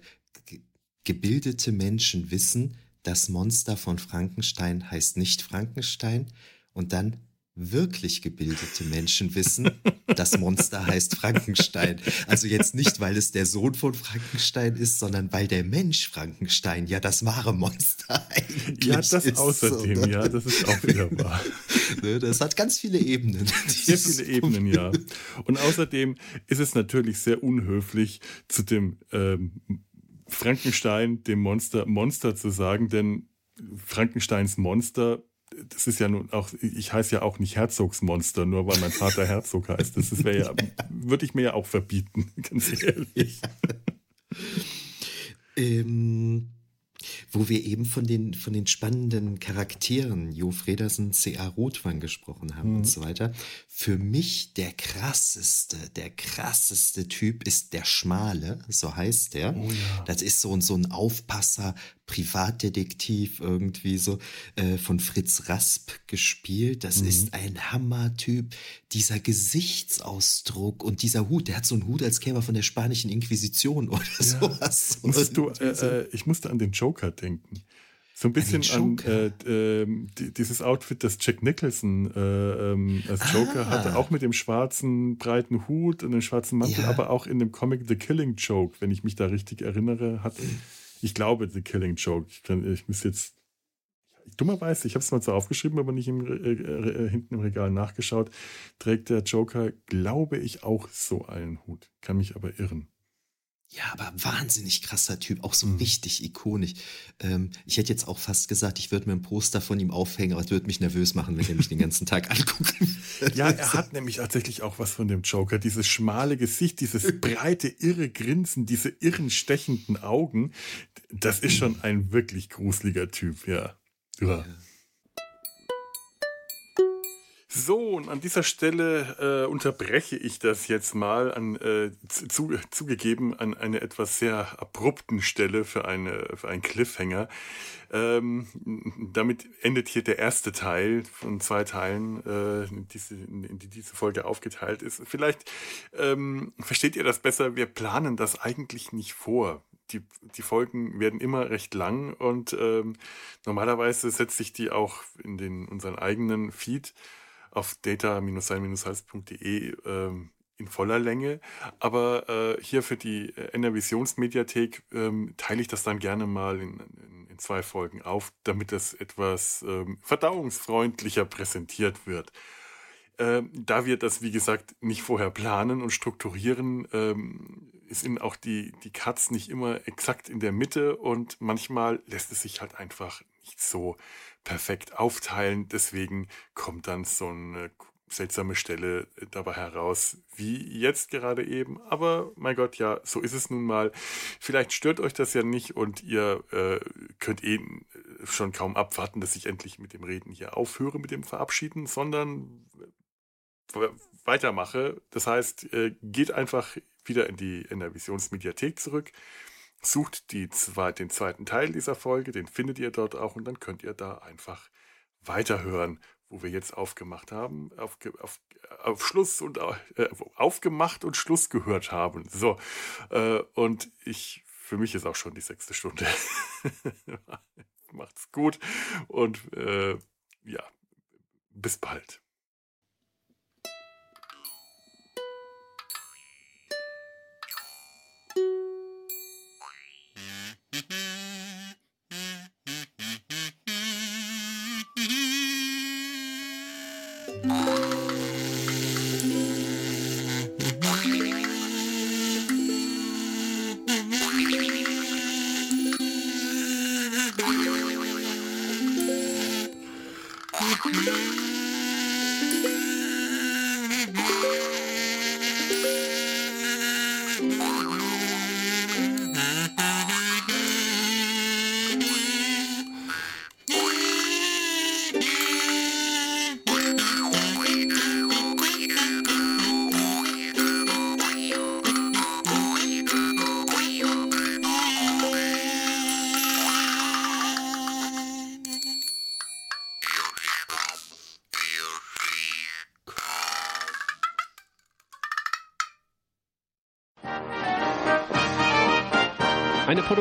gebildete Menschen wissen, das Monster von Frankenstein heißt nicht Frankenstein und dann wirklich gebildete Menschen wissen, das Monster heißt Frankenstein. Also jetzt nicht, weil es der Sohn von Frankenstein ist, sondern weil der Mensch Frankenstein ja das wahre Monster eigentlich Ja, das ist, außerdem, ne? ja, das ist auch wieder wahr. Ne, das hat ganz viele Ebenen. Sehr viele Ebenen, ja. Und außerdem ist es natürlich sehr unhöflich, zu dem ähm, Frankenstein, dem Monster, Monster zu sagen, denn Frankensteins Monster das ist ja nun auch, ich heiße ja auch nicht Herzogsmonster, nur weil mein Vater Herzog heißt. Das wäre ja, würde ich mir ja auch verbieten, ganz ehrlich. ähm, wo wir eben von den, von den spannenden Charakteren, Jo Fredersen, C.A. Rothwang gesprochen haben mhm. und so weiter. Für mich der krasseste, der krasseste Typ ist der Schmale, so heißt der. Oh ja. Das ist so, so ein Aufpasser, Privatdetektiv irgendwie so äh, von Fritz Rasp gespielt. Das mhm. ist ein Hammertyp. Dieser Gesichtsausdruck und dieser Hut, der hat so einen Hut, als käme er von der spanischen Inquisition oder ja. sowas. Du, äh, äh, ich musste an den Joker denken. So ein bisschen an, äh, äh, dieses Outfit, das Jack Nicholson äh, ähm, als Joker ah. hatte, auch mit dem schwarzen breiten Hut und dem schwarzen Mantel, ja. aber auch in dem Comic The Killing Joke, wenn ich mich da richtig erinnere, hat, ich glaube, The Killing Joke. Ich, kann, ich muss jetzt, dummerweise, ich habe es mal so aufgeschrieben, aber nicht im, äh, äh, hinten im Regal nachgeschaut, trägt der Joker, glaube ich, auch so einen Hut. Kann mich aber irren. Ja, aber wahnsinnig krasser Typ, auch so mhm. richtig ikonisch. Ähm, ich hätte jetzt auch fast gesagt, ich würde mir ein Poster von ihm aufhängen, aber es würde mich nervös machen, wenn er mich den ganzen Tag anguckt. ja, er hat nämlich tatsächlich auch was von dem Joker. Dieses schmale Gesicht, dieses breite, irre Grinsen, diese irren, stechenden Augen. Das ist schon ein wirklich gruseliger Typ, ja. ja. ja. So, und an dieser Stelle äh, unterbreche ich das jetzt mal an, äh, zu, zugegeben an einer etwas sehr abrupten Stelle für, eine, für einen Cliffhanger. Ähm, damit endet hier der erste Teil von zwei Teilen, äh, diese, in die diese Folge aufgeteilt ist. Vielleicht ähm, versteht ihr das besser. Wir planen das eigentlich nicht vor. Die, die Folgen werden immer recht lang und ähm, normalerweise setze ich die auch in den, unseren eigenen Feed auf data-sein-hals.de ähm, in voller Länge. Aber äh, hier für die NR-Visionsmediathek ähm, teile ich das dann gerne mal in, in, in, zwei Folgen auf, damit es etwas ähm, verdauungsfreundlicher präsentiert wird. Ähm, da wir das, wie gesagt, nicht vorher planen und strukturieren, ähm, ist in auch die, die Cuts nicht immer exakt in der Mitte und manchmal lässt es sich halt einfach nicht so perfekt aufteilen. Deswegen kommt dann so eine seltsame Stelle dabei heraus, wie jetzt gerade eben. Aber mein Gott, ja, so ist es nun mal. Vielleicht stört euch das ja nicht und ihr äh, könnt eh schon kaum abwarten, dass ich endlich mit dem Reden hier aufhöre, mit dem Verabschieden, sondern weitermache. Das heißt, äh, geht einfach wieder in die in der Visionsmediathek zurück Sucht die den zweiten Teil dieser Folge, den findet ihr dort auch und dann könnt ihr da einfach weiterhören, wo wir jetzt aufgemacht haben, auf, auf, auf Schluss und äh, aufgemacht und Schluss gehört haben. So, äh, und ich, für mich ist auch schon die sechste Stunde. Macht's gut und äh, ja, bis bald.